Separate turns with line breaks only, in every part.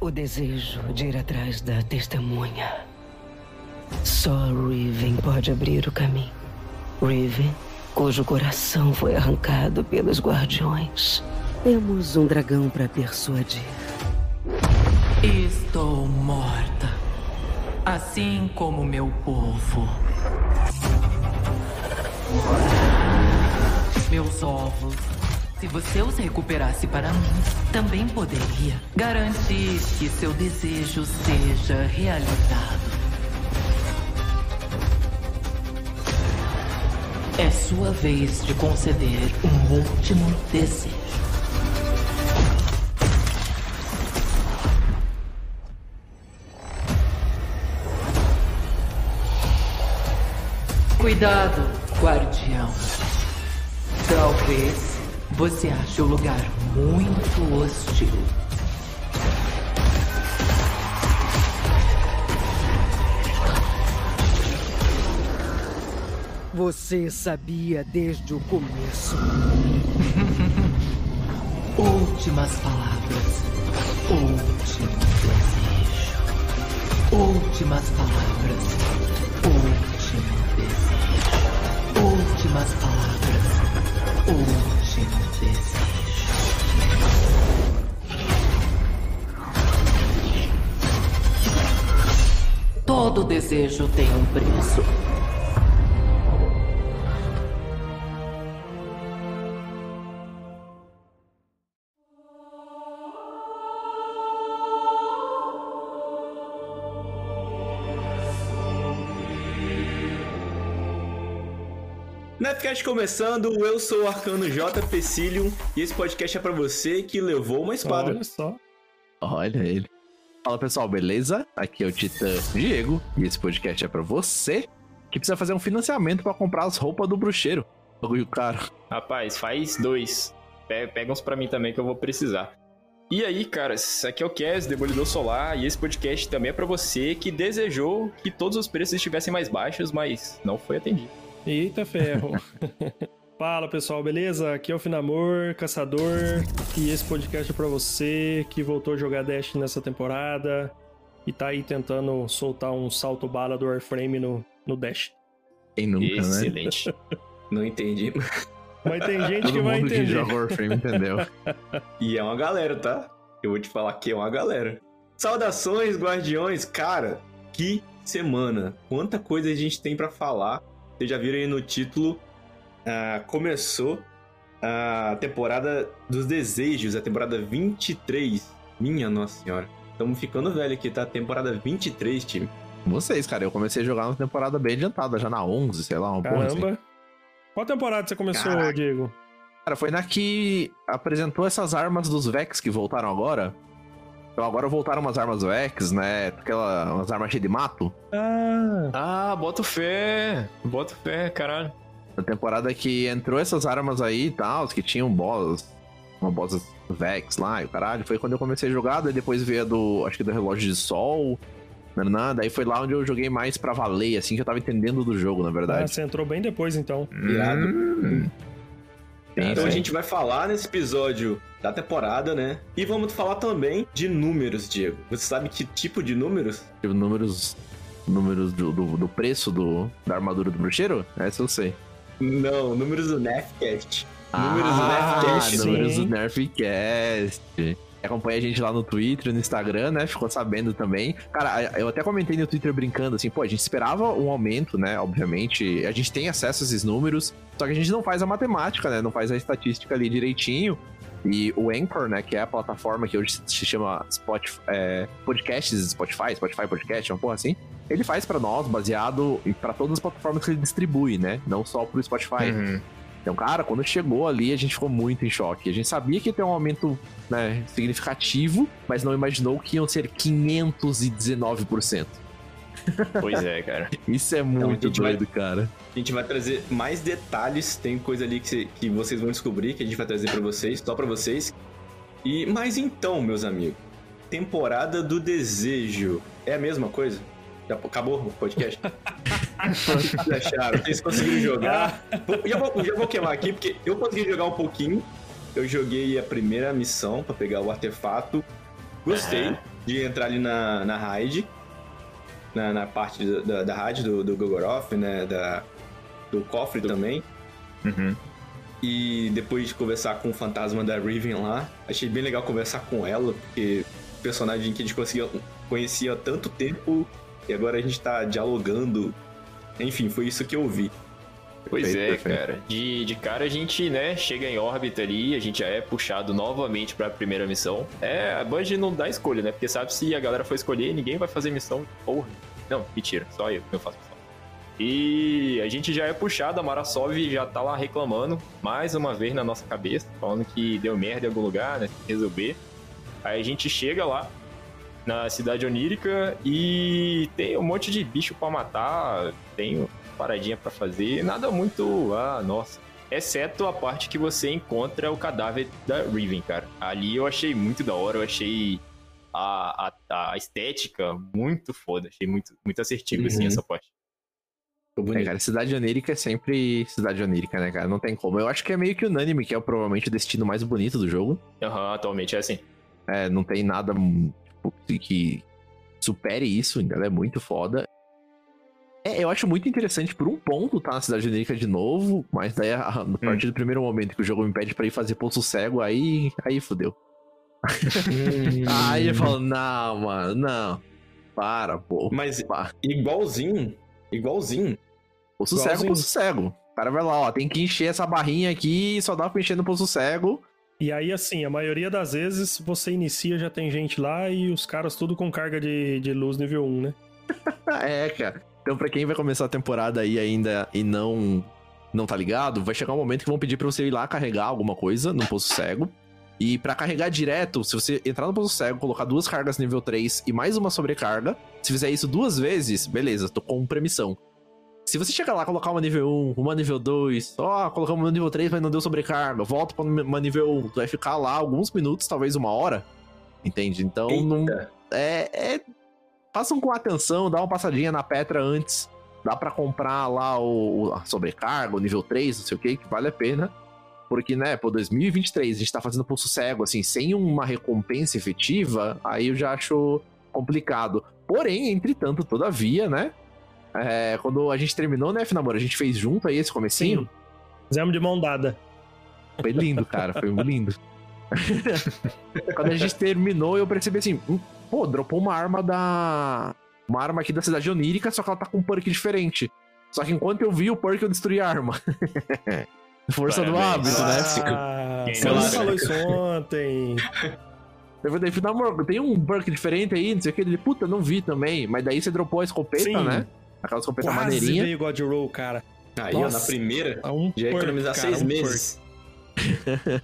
O desejo de ir atrás da testemunha. Só Riven pode abrir o caminho. Riven, cujo coração foi arrancado pelos guardiões. Temos um dragão para persuadir.
Estou morta. Assim como meu povo. Meus ovos. Se você os recuperasse para mim, também poderia garantir que seu desejo seja realizado. É sua vez de conceder um último desejo. Cuidado, guardião. Talvez você ache o lugar muito hostil.
Você sabia desde o começo.
Últimas palavras. Último desejo. Últimas palavras. Último desejo. Últimas palavras. Último desejo. Todo desejo tem um preço.
Nefcast começando, eu sou o Arcano J. Pecilium e esse podcast é pra você que levou uma espada.
Olha só. Olha ele. Fala pessoal, beleza? Aqui é o Titã Diego e esse podcast é pra você que precisa fazer um financiamento pra comprar as roupas do bruxeiro. Bagulho caro.
Rapaz, faz dois. Pe- Pega uns pra mim também que eu vou precisar. E aí, caras, aqui é o Kes, Demolidor Solar, e esse podcast também é pra você que desejou que todos os preços estivessem mais baixos, mas não foi atendido.
Eita ferro.
Fala pessoal, beleza? Aqui é o Finamor, Caçador, e esse podcast é pra você que voltou a jogar Dash nessa temporada e tá aí tentando soltar um salto bala do Warframe no, no Dash.
Quem nunca, né?
Excelente. não entendi.
Mas tem gente que
Todo
vai
mundo que
entender.
joga Warframe entendeu.
E é uma galera, tá? Eu vou te falar que é uma galera. Saudações, guardiões. Cara, que semana. Quanta coisa a gente tem pra falar. Vocês já viram aí no título. ah, começou a temporada dos desejos, a temporada 23. Minha nossa senhora. Estamos ficando velho aqui, tá? Temporada 23, time.
Vocês, cara, eu comecei a jogar na temporada bem adiantada, já na 11, sei lá, uma porra assim.
Caramba. Qual temporada você começou,
Caraca.
Diego?
Cara, foi na que apresentou essas armas dos Vex que voltaram agora. Então agora voltaram umas armas Vex, né? Aquela, umas armas cheias de mato.
Ah,
Ah, bota fé. Bota fé, caralho.
Na temporada que entrou essas armas aí e tal, que tinham boss, uma boss Vex lá e o caralho. Foi quando eu comecei a jogar, daí depois veio a do, acho que do relógio de sol. Nanã, daí foi lá onde eu joguei mais pra valer, assim, que eu tava entendendo do jogo, na
ah,
verdade.
você entrou bem depois então.
Irado.
Hum. Sim,
Então a
sim.
gente vai falar nesse episódio da temporada, né? E vamos falar também de números, Diego. Você sabe que tipo de números?
Tipo, números. Números do, do, do preço do, da armadura do bruxeiro? Essa eu sei.
Não, números do Nefcast. Números do
ah,
Nerfcast.
números do. Nerfcast. Acompanha a gente lá no Twitter, no Instagram, né? Ficou sabendo também. Cara, eu até comentei no Twitter brincando, assim, pô, a gente esperava um aumento, né? Obviamente, a gente tem acesso a esses números, só que a gente não faz a matemática, né? Não faz a estatística ali direitinho. E o Anchor, né, que é a plataforma que hoje se chama Spotify, é, Podcasts Spotify, Spotify Podcast, uma porra assim, ele faz pra nós, baseado pra todas as plataformas que ele distribui, né? Não só pro Spotify.
Uhum.
Então, cara, quando chegou ali, a gente ficou muito em choque. A gente sabia que ia ter um aumento né, significativo, mas não imaginou que iam ser 519%.
Pois é, cara.
Isso é muito
a gente vai-
doido, cara.
A gente vai trazer mais detalhes, tem coisa ali que, cê- que vocês vão descobrir, que a gente vai trazer pra vocês, só pra vocês. E Mas então, meus amigos, temporada do desejo é a mesma coisa? Já acabou o podcast? Vocês acharam? Vocês conseguiram jogar? Vou- Já vou, já vou queimar aqui, porque eu consegui jogar um pouquinho. Eu joguei a primeira missão pra pegar o artefato. Gostei
Aham.
de entrar ali na, na raid. Na, na parte da, da, da raid do, do Gogoroth, né? Da, do cofre também.
Uhum.
E depois de conversar com o fantasma da Riven lá, achei bem legal conversar com ela, porque personagem que a gente conseguia, conhecia há tanto tempo e agora a gente tá dialogando. Enfim, foi isso que eu vi.
Pois é, cara. De, de cara a gente, né, chega em órbita ali, a gente já é puxado novamente pra primeira missão. É, a Band não dá escolha, né? Porque sabe se a galera for escolher, ninguém vai fazer missão. Porra. Não, mentira, só eu, eu faço missão. E a gente já é puxado, a Marasov já tá lá reclamando, mais uma vez na nossa cabeça, falando que deu merda em algum lugar, né? Tem que resolver. Aí a gente chega lá, na cidade onírica, e tem um monte de bicho pra matar, tem paradinha pra fazer, nada muito, ah, nossa. Exceto a parte que você encontra o cadáver da Riven, cara. Ali eu achei muito da hora, eu achei a, a, a estética muito foda, achei muito, muito assertivo, assim,
Uhum.
essa parte.
É, cara, cidade onírica é sempre cidade onírica, né, cara? Não tem como. Eu acho que é meio que unânime, que é provavelmente o destino mais bonito do jogo.
Aham, atualmente é assim.
É, não tem nada que supere isso, ela é muito foda. É, eu acho muito interessante por um ponto tá na cidade onírica de novo, mas daí a, a partir do primeiro momento que o jogo me pede pra ir fazer poço cego, aí, aí fudeu. Aí eu falo, não, mano, não. Para, pô.
Mas igualzinho, igualzinho.
Poço
Igualzinho.
cego, poço cego. O cara vai lá, ó, tem que encher essa barrinha aqui só dá pra encher no poço cego.
E aí, assim, a maioria das vezes você inicia, já tem gente lá e os caras tudo com carga de, de luz nível 1, né?
É, cara. Então, pra quem vai começar a temporada aí ainda e não não tá ligado, vai chegar um momento que vão pedir pra você ir lá carregar alguma coisa no poço cego. E pra carregar direto, se você entrar no poço cego, colocar duas cargas nível 3 e mais uma sobrecarga, se fizer isso duas vezes, beleza, tô com permissão. Se você chegar lá, colocar uma nível 1, uma nível 2, ó, colocamos uma nível 3, mas não deu sobrecarga, volta pra uma nível 1, tu vai ficar lá alguns minutos, talvez uma hora, entende? Então, não,
Eita.
é, é. Façam com atenção, dá uma passadinha na Petra antes. Dá pra comprar lá o, o- a sobrecarga, o nível 3, não sei o que, que vale a pena. Porque, né, pô, 2023, a gente tá fazendo pulso cego, assim, sem uma recompensa efetiva, aí eu já acho complicado. Porém, entretanto, todavia, né? É, quando a gente terminou, né, Finamor? A gente fez junto aí esse comecinho.
Sim. Fizemos de mão dada.
Foi lindo, cara, foi muito lindo. Quando a gente terminou, eu percebi assim, hum, pô, dropou uma arma da. Uma arma aqui da cidade onírica, só que ela tá com um perk diferente. Só que enquanto eu vi o perk, eu destruí a arma. Força do
Parabéns.
hábito, né?
Ah,
Quem
você
não
falou isso ontem.
Eu falei, "Filho, amor, tem um perk diferente aí, não sei o que. Ele, puta, não vi também. Mas daí você dropou a escopeta,
Sim.
né? Aquela escopeta
Quase
maneirinha.
veio God Roll, cara.
Aí, ó, na
Nossa.
primeira,
A um
já ia economizar
cara,
seis
um
meses.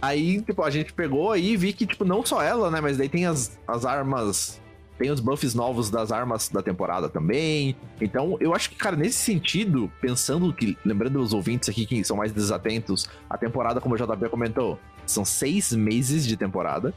Aí, tipo, a gente pegou aí e vi que, tipo, não só ela, né? Mas daí tem as, as armas. Tem os buffs novos das armas da temporada também. Então, eu acho que, cara, nesse sentido, pensando que, lembrando os ouvintes aqui que são mais desatentos, a temporada, como o JP comentou, são seis meses de temporada.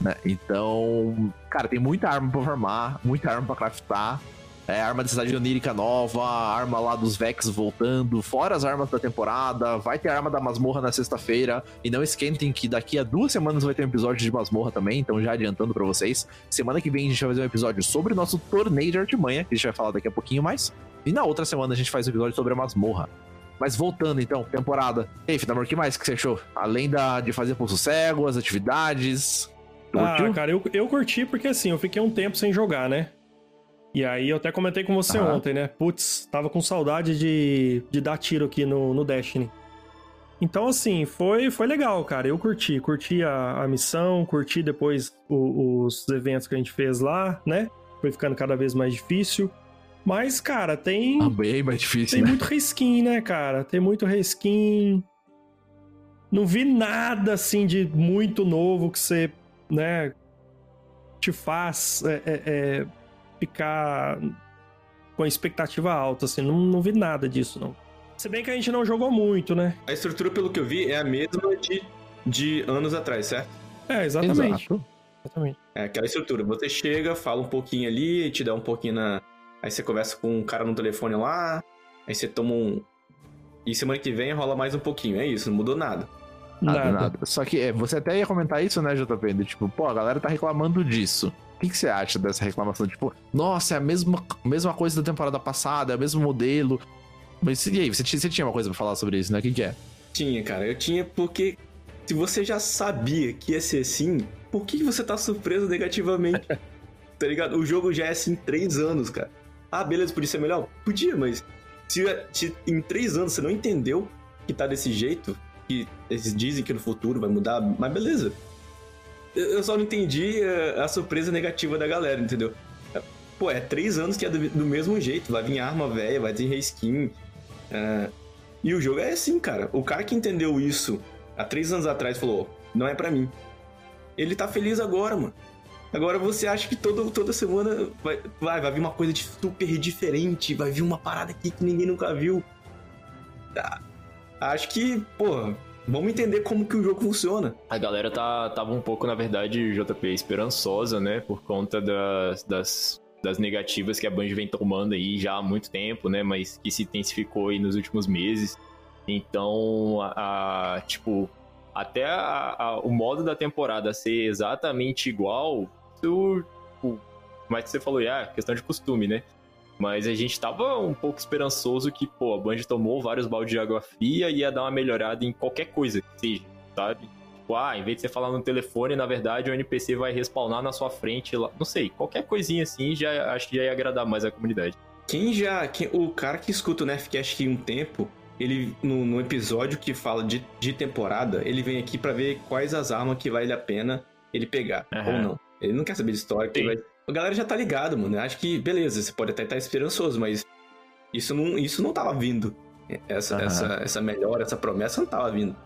Né? Então, cara, tem muita arma pra farmar, muita arma pra craftar. É, arma da cidade onírica nova, arma lá dos Vex voltando, fora as armas da temporada, vai ter arma da masmorra na sexta-feira. E não esquentem que daqui a duas semanas vai ter um episódio de masmorra também, então já adiantando pra vocês. Semana que vem a gente vai fazer um episódio sobre o nosso torneio de artimanha, que a gente vai falar daqui a pouquinho mais. E na outra semana a gente faz um episódio sobre a masmorra. Mas voltando então, temporada. E aí, Finamor, o que mais que você achou? Além da, de fazer pulso cego, as atividades. Tu
Ah,
curtiu?
cara, eu, eu curti porque assim, eu fiquei um tempo sem jogar, né? E aí eu até comentei com você
Aham.
ontem, né? Putz, tava com saudade de, de dar tiro aqui no, no Destiny. Então, assim, foi, foi legal, cara. Eu curti. Curti a, a missão, curti depois o- os eventos que a gente fez lá, né? Foi ficando cada vez mais difícil. Mas, cara, tem.
Ah, bem mais difícil,
Tem
né?
muito reskin, né, cara? Tem muito reskin. Não vi nada assim de muito novo que você, né, te faz é, é, é, ficar com a expectativa alta, assim. Não, não vi nada disso, não. Se bem que a gente não jogou muito, né?
A estrutura, pelo que eu vi, é a mesma de, de anos atrás, certo?
É, exatamente.
Exato.
exatamente.
É aquela estrutura. Você chega, fala um pouquinho ali, te dá um pouquinho na. Aí você conversa com um cara no telefone lá, aí você toma um. E semana que vem rola mais um pouquinho. É isso, não mudou nada.
Nada,
Nada.
nada. Só que é, você até ia comentar isso, né, JP? Do Tipo, pô, a galera tá reclamando disso. O que, que você acha dessa reclamação? Tipo, nossa, é a mesma, mesma coisa da temporada passada, é o mesmo modelo. Mas e aí, você, tinha- você tinha uma coisa pra falar sobre isso, né? O que, que é?
Tinha, cara. Eu tinha porque. Se você já sabia que ia ser assim, por que você tá surpreso negativamente? tá ligado? O jogo já é assim três anos, cara. Ah, beleza, podia ser melhor? Podia, mas se, se em três anos você não entendeu que tá desse jeito, que eles dizem que no futuro vai mudar, mas beleza. Eu só não entendi eh, a surpresa negativa da galera, entendeu? Pô, é três anos que é do, do mesmo jeito. Vai vir arma velha, vai ter reskin. eh, e o jogo é assim, cara. O cara que entendeu isso há três anos atrás falou: não é pra mim. Ele tá feliz agora, mano. Agora você acha que todo, toda semana vai, vai, vai vir uma coisa super diferente, vai vir uma parada aqui que ninguém nunca viu. Ah, acho que, pô, vamos entender como que o jogo funciona.
A galera tá, tava um pouco, na verdade, JP, esperançosa, né? Por conta das, das, das negativas que a Band vem tomando aí já há muito tempo, né? Mas que se intensificou aí nos últimos meses. Então, a, a- tipo, até a- a- o modo da temporada ser exatamente igual, isso, tipo, mas você falou, ah, questão de costume, né? Mas a gente tava um pouco esperançoso que, pô, a Band tomou vários baldes de água fria e ia dar uma melhorada em qualquer coisa que seja, sabe? Tipo, ah, em vez de você falar no telefone, na verdade o NPC vai respawnar na sua frente lá. Não sei, qualquer coisinha assim já acho que já ia agradar mais a comunidade.
Quem já. quem- o cara que escuta o Nerfcast aqui um tempo, ele, no, no episódio que fala de, de temporada, ele vem aqui pra ver quais as armas que vale a pena ele pegar,
Aham.
ou não. Ele não quer saber de história. que vai... A galera já tá ligado, mano. Eu acho que, beleza, você pode até estar esperançoso, mas isso não, isso não tava vindo. Essa,
Aham.
essa, essa melhora, essa promessa não tava vindo.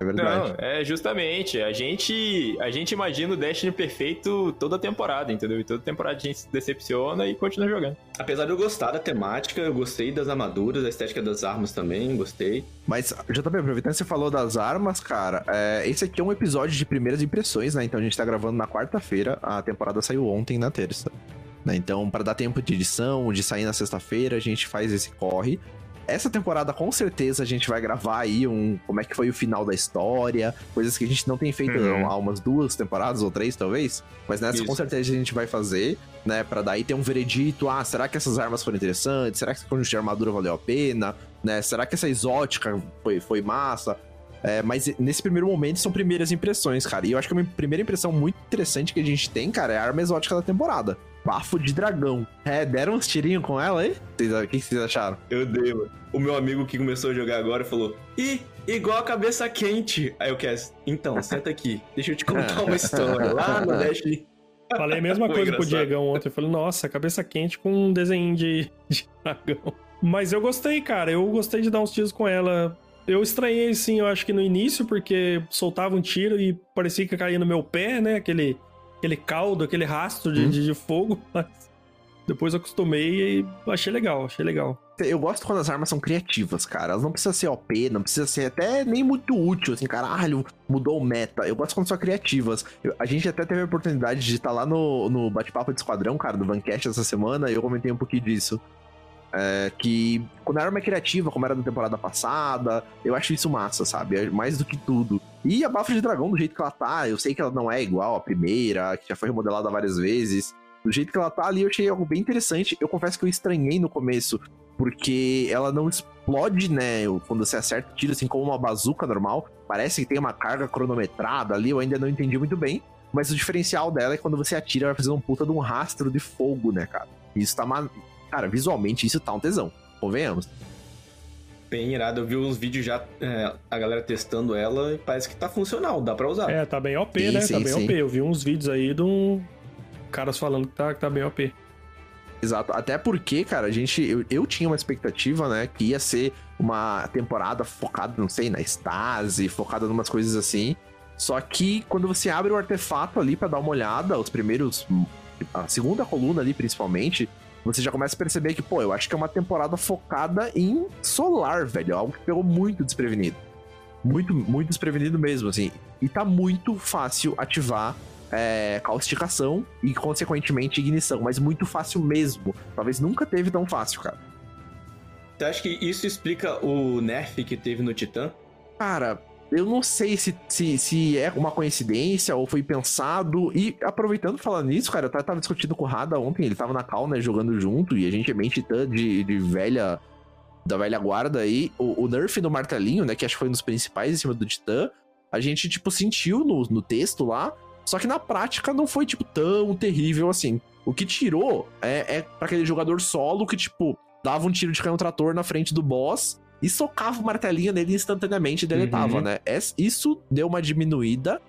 É verdade.
Não, é justamente. A gente, a gente imagina o Destiny perfeito toda temporada, entendeu? E toda temporada a gente se decepciona e continua jogando.
Apesar de eu gostar da temática, eu gostei das armaduras, da estética das armas também, gostei.
Mas, JP, aproveitando que você falou das armas, cara, é, esse aqui é um episódio de primeiras impressões, né? Então a gente tá gravando na quarta-feira, a temporada saiu ontem, na terça. né? Então, para dar tempo de edição, de sair na sexta-feira, a gente faz esse corre. Essa temporada, com certeza, a gente vai gravar aí um como é que foi o final da história, coisas que a gente não tem feito
Uhum.
há umas duas temporadas ou três, talvez. Mas nessa,
Isso.
com certeza, a gente vai fazer, né? Pra daí ter um veredito. Ah, será que essas armas foram interessantes? Será que esse conjunto de armadura valeu a pena? Né? Será que essa exótica foi, foi massa? É, mas nesse primeiro momento são primeiras impressões, cara. E eu acho que uma primeira impressão muito interessante que a gente tem, cara, é a arma exótica da temporada. Bafo de dragão. É, deram uns tirinhos com ela aí? Vocês- O que vocês acharam?
Eu dei, mano. O meu amigo que começou a jogar agora falou: Ih, igual a cabeça quente. Aí eu quero. Então, senta aqui. Deixa eu te contar uma história. Lá no Destiny.
Falei a mesma coisa pro. Diegão ontem. Eu falei, nossa, cabeça quente com um desenho de, de dragão. Mas eu gostei, cara. Eu gostei de dar uns tiros com ela. Eu estranhei, sim, eu acho que no início, porque soltava um tiro e parecia que caía no meu pé, né? Aquele, aquele caldo, aquele rastro de,
Hum.
de, de fogo. Mas depois eu acostumei e achei legal, achei legal.
Eu gosto quando as armas são criativas, cara. Elas não precisam ser OP, não precisa ser até nem muito útil, assim, caralho, mudou o meta. Eu gosto quando são criativas. Eu- a gente até teve a oportunidade de estar lá no, no bate-papo de esquadrão, cara, do Vancast essa semana, e eu comentei um pouquinho disso. É, que quando a arma é criativa, como era na temporada passada, eu acho isso massa, sabe? É mais do que tudo. E a Bafo de Dragão, do jeito que ela tá, eu sei que ela não é igual à primeira, que já foi remodelada várias vezes. Do jeito que ela tá ali, eu achei algo bem interessante. Eu confesso que eu estranhei no começo porque ela não explode, né? Quando você acerta o tiro, assim como uma bazuca normal. Parece que tem uma carga cronometrada ali, eu ainda não entendi muito bem. Mas o diferencial dela é que quando você atira, vai fazer um puta de um rastro de fogo, né, cara? Isso tá. Ma... Cara, visualmente isso tá um tesão. Convenhamos.
Bem irado. Eu vi uns vídeos já, é, a galera testando ela e parece que tá funcional, dá pra usar.
É, tá bem OP,
Sim,
né?
sim,
tá bem
sim.
OP. Eu vi uns vídeos aí de um... caras falando que tá, que tá bem OP.
Exato. Até porque, cara, a gente. Eu, eu tinha uma expectativa, né? Que ia ser uma temporada focada, não sei, na Stasi, focada em umas coisas assim. Só que quando você abre o artefato ali pra dar uma olhada, os primeiros. A segunda coluna ali, principalmente, você já começa a perceber que, pô, eu acho que é uma temporada focada em solar, velho. Algo que pegou muito desprevenido. Muito, muito desprevenido mesmo, assim. E tá muito fácil ativar é, causticação e, consequentemente, ignição. Mas muito fácil mesmo. Talvez nunca teve tão fácil, cara.
Você acha que isso explica o nerf que teve no Titã?
Cara, eu não sei se, se, se é uma coincidência ou foi pensado. E aproveitando falando nisso, cara, eu tava- discutindo com o Rada ontem, ele tava na cal, né, jogando junto, e a gente é bem titã de, de velha. Da velha guarda aí. O, o nerf no martelinho, né, que acho que foi um dos principais em cima do titã, a gente, tipo, sentiu no, no texto lá. Só que na prática não foi, tipo, tão terrível assim. O que tirou é, é pra aquele jogador solo que, tipo, dava um tiro de canhão trator na frente do boss e socava o martelinho nele instantaneamente e deletava,
Uhum.
né? Es- Isso deu uma diminuída.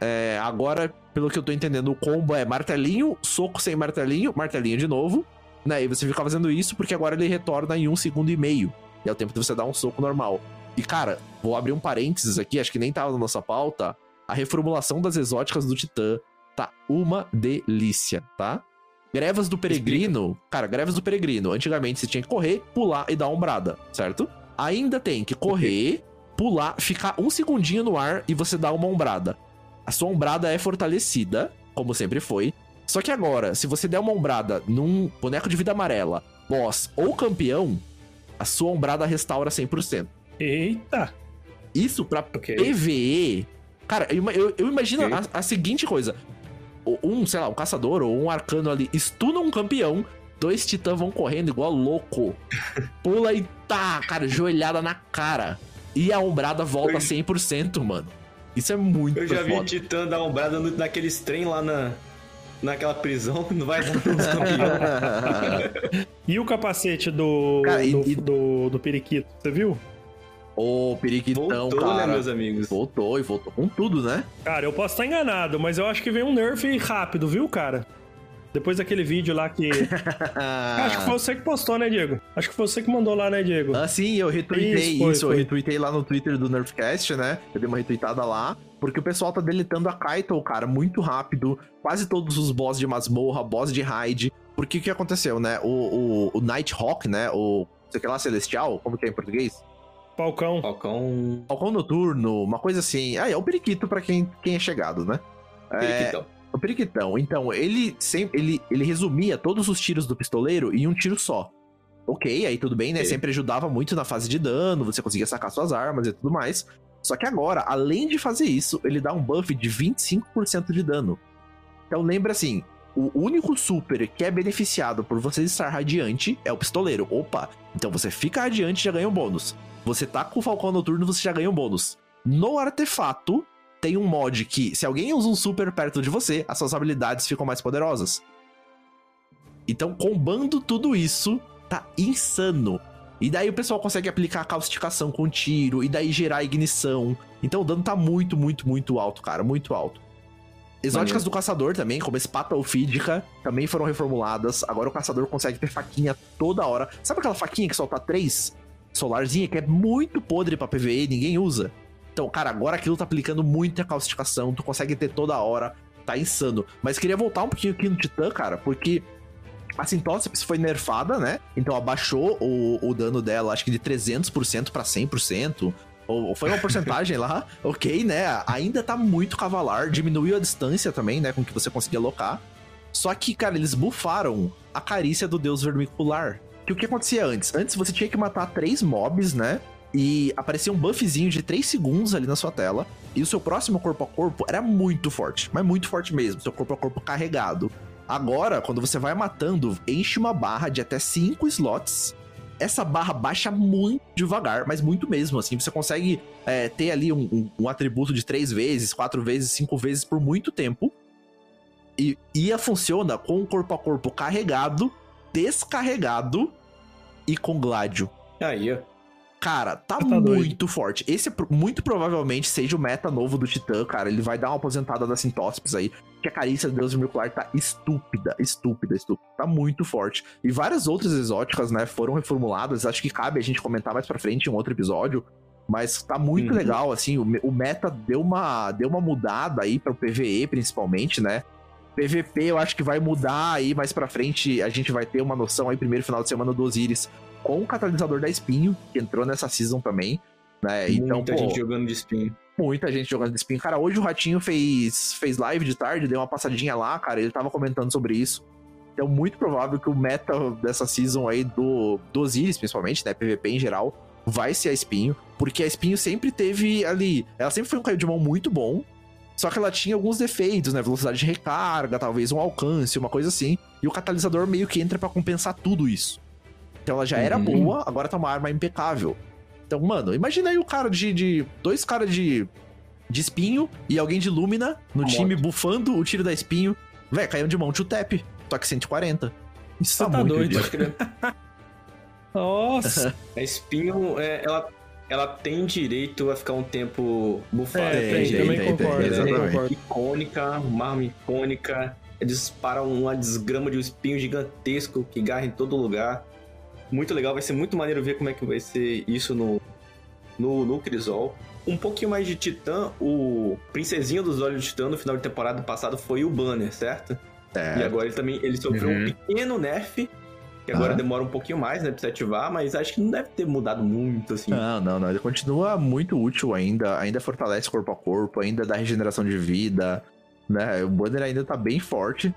É, agora, pelo que eu tô entendendo, o combo é martelinho, soco sem martelinho, martelinho de novo. Né? E você fica fazendo isso porque agora ele retorna em um segundo e meio. E é o tempo de você dar um soco normal. E, cara, vou abrir um parênteses aqui, acho que nem tava na nossa pauta. A reformulação das exóticas do Titã tá uma delícia, tá? Grevas do Peregrino, cara, Grevas do Peregrino, antigamente você tinha que correr, pular e dar uma ombrada, certo? Ainda tem que correr, pular, ficar um segundinho no ar e você dá uma ombrada. A sua ombrada é fortalecida, como sempre foi. Só que agora, se você der uma ombrada num boneco de vida amarela, boss ou campeão, a sua ombrada restaura 100%.
Eita!
Isso pra
Ok.
PVE. Cara, eu, eu- eu imagino
Ok.
a, a seguinte coisa: um, sei lá, um caçador ou um arcano ali estuna um campeão, dois titãs vão correndo igual louco. Pula e tá, cara, joelhada na cara. E a ombrada volta
Eu-
100%, mano. Isso é muito
Eu já vi
foda.
Titã dar ombrada no, naqueles trem lá na, naquela prisão, não vai dar.
E o capacete do,
Cara, e-
do,
e-
do, do periquito, você viu?
Ô, periquitão,
Voltou,
cara.
né, meus amigos?
Voltou e voltou com tudo, né?
Cara, eu posso estar enganado, mas eu acho que veio um nerf rápido, viu, cara? Depois daquele vídeo lá que. Acho que foi você que postou, né, Diego? Acho que foi você que mandou lá, né, Diego?
Ah, sim, eu retuitei
Isso,
isso,
foi,
eu retuitei lá no Twitter do Nerfcast, né? Eu dei uma retweetada lá, porque o pessoal tá deletando a Kaito, cara, muito rápido. Quase todos os boss de masmorra, boss de raid. Porque o que aconteceu, né? O, o, o Nighthawk, né? O. Sei que lá, Celestial, como que é em português?
Falcão.
Falcão.
Falcão Noturno, uma coisa assim. Ah, é o periquito pra quem, quem é chegado, né? É,
Periquitão.
O periquitão. Então, ele sempre ele, ele resumia todos os tiros do pistoleiro em um tiro só. Ok, aí tudo bem, né? Sempre ajudava muito na fase de dano, você conseguia sacar suas armas e tudo mais. Só que agora, além de fazer isso, ele dá um buff de 25% de dano. Então lembra assim, o único super que é beneficiado por você estar radiante é o pistoleiro. Opa, então você fica radiante e já ganha um bônus. Você tá com o Falcão Noturno, você já ganha um bônus. No artefato, tem um mod que, se alguém usa um super perto de você, as suas habilidades ficam mais poderosas. Então, combando tudo isso, tá insano. E daí o pessoal consegue aplicar a causticação com tiro, e daí gerar ignição. Então o dano tá muito, muito, muito alto, cara, muito alto. Exóticas
Maneiro.
do caçador também, como espata ofídica, também foram reformuladas. Agora o caçador consegue ter faquinha toda hora. Sabe aquela faquinha que solta três? Solarzinha, que é muito podre pra PVE, ninguém usa. Então, cara, agora aquilo tá aplicando muita causticação, tu consegue ter toda hora, tá insano. Mas queria voltar um pouquinho aqui no Titã, cara, porque a Sintóceps foi nerfada, né? Então abaixou o, o dano dela, acho que de 300% pra 100%. Ou foi uma porcentagem lá, ok, né? Ainda tá muito cavalar, diminuiu a distância também, né? Com que você conseguia alocar. Só que, cara, eles bufaram a carícia do deus vermicular. Que o que acontecia antes? Antes você tinha que matar três mobs, né? E aparecia um buffzinho de 3 segundos ali na sua tela. E o seu próximo corpo a corpo era muito forte, mas muito forte mesmo. Seu corpo a corpo carregado. Agora, quando você vai matando, enche uma barra de até 5 slots. essa barra baixa muito devagar, mas muito mesmo, assim. Você consegue é, ter ali um, um, um, atributo de três vezes, quatro vezes, cinco vezes por muito tempo. E IA funciona com o corpo a corpo carregado, descarregado e com gládio.
Aí, ó.
Cara, tá, tá muito doido. forte. Esse muito provavelmente seja o meta novo do Titã, cara. Ele vai dar uma aposentada da Sintóspis aí. Que a carícia do Deus Molecular tá estúpida, estúpida, estúpida. Tá muito forte. E várias outras exóticas, né, foram reformuladas. Acho que cabe a gente comentar mais pra frente em um outro episódio. Mas tá muito uhum. legal, assim. O, o, meta deu uma, deu uma mudada aí pro PVE, principalmente, né? PVP eu acho que vai mudar aí mais pra frente. A gente vai ter uma noção aí, primeiro final de semana do Osiris com o catalisador da espinho, que entrou nessa season também. Né?
Muita então, pô, gente jogando de espinho.
Muita gente jogando de espinho. Cara, hoje o Ratinho fez, fez live de tarde, deu uma passadinha lá, cara, ele tava comentando sobre isso. Então, muito provável que o meta dessa season aí do, do Osiris, principalmente, né? PVP em geral, vai ser a espinho. Porque a espinho sempre teve ali. Ela sempre foi um caio de mão muito bom. Só que ela tinha alguns defeitos, né? Velocidade de recarga, talvez um alcance, uma coisa assim. E o catalisador meio que entra para compensar tudo isso. Então ela já era uhum. boa, agora tá uma arma impecável. Então, mano, imagina aí o cara de. de dois caras de, de espinho e alguém de Lumina no a time moto. bufando o tiro da espinho. Véi, caiu de mão to tap. Só que 140.
Isso tá, tá muito doido. Nossa!
a espinho, é, ela, ela tem direito a ficar um tempo bufada.
É, tem, tem, também tem, concordo. Tem,
concordo. Icônica, uma arma icônica. Dispara uma desgrama de um espinho gigantesco que garra em todo lugar muito legal. Vai ser muito maneiro ver como é que vai ser isso no, no, no Crisol. Um pouquinho mais de Titã, o Princesinha dos Olhos de Titã no final de temporada passado foi o Banner, certo? É. E agora ele também ele sofreu uhum. um pequeno nerf, que agora uhum. demora um pouquinho mais, né, pra se ativar, mas acho que não deve ter mudado muito, assim.
Não, não, não. Ele continua muito útil ainda, ainda fortalece corpo a corpo, ainda dá regeneração de vida, né? O Banner ainda tá bem forte.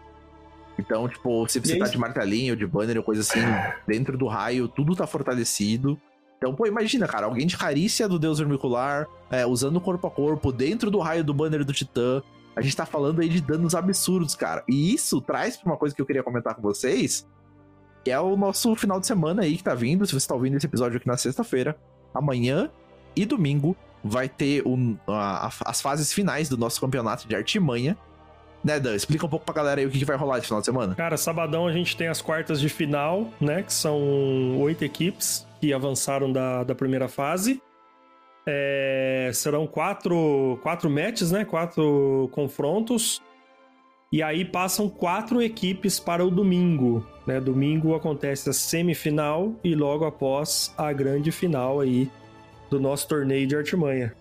Então, tipo, se você tá de martelinho, de banner ou coisa assim, dentro do raio, tudo tá fortalecido. Então, pô, imagina, cara, alguém de carícia do deus vermicular, é, usando corpo a corpo, dentro do raio do banner do titã. A gente tá falando aí de danos absurdos, cara. E isso traz pra uma coisa que eu queria comentar com vocês, que é o nosso final de semana aí que tá vindo. Se você tá ouvindo esse episódio aqui na sexta-feira, amanhã e domingo vai ter um, a, as fases finais do nosso campeonato de artimanha, né, Dan? Explica um pouco pra galera aí o que, vai rolar esse final de semana.
Cara, sabadão a gente tem as quartas de final, né? Que são oito equipes que avançaram da, da primeira fase. É, serão quatro, quatro matches, né? Quatro confrontos. E aí passam quatro equipes para o domingo. Né? Domingo acontece a semifinal e logo após a grande final aí do nosso torneio de artimanha.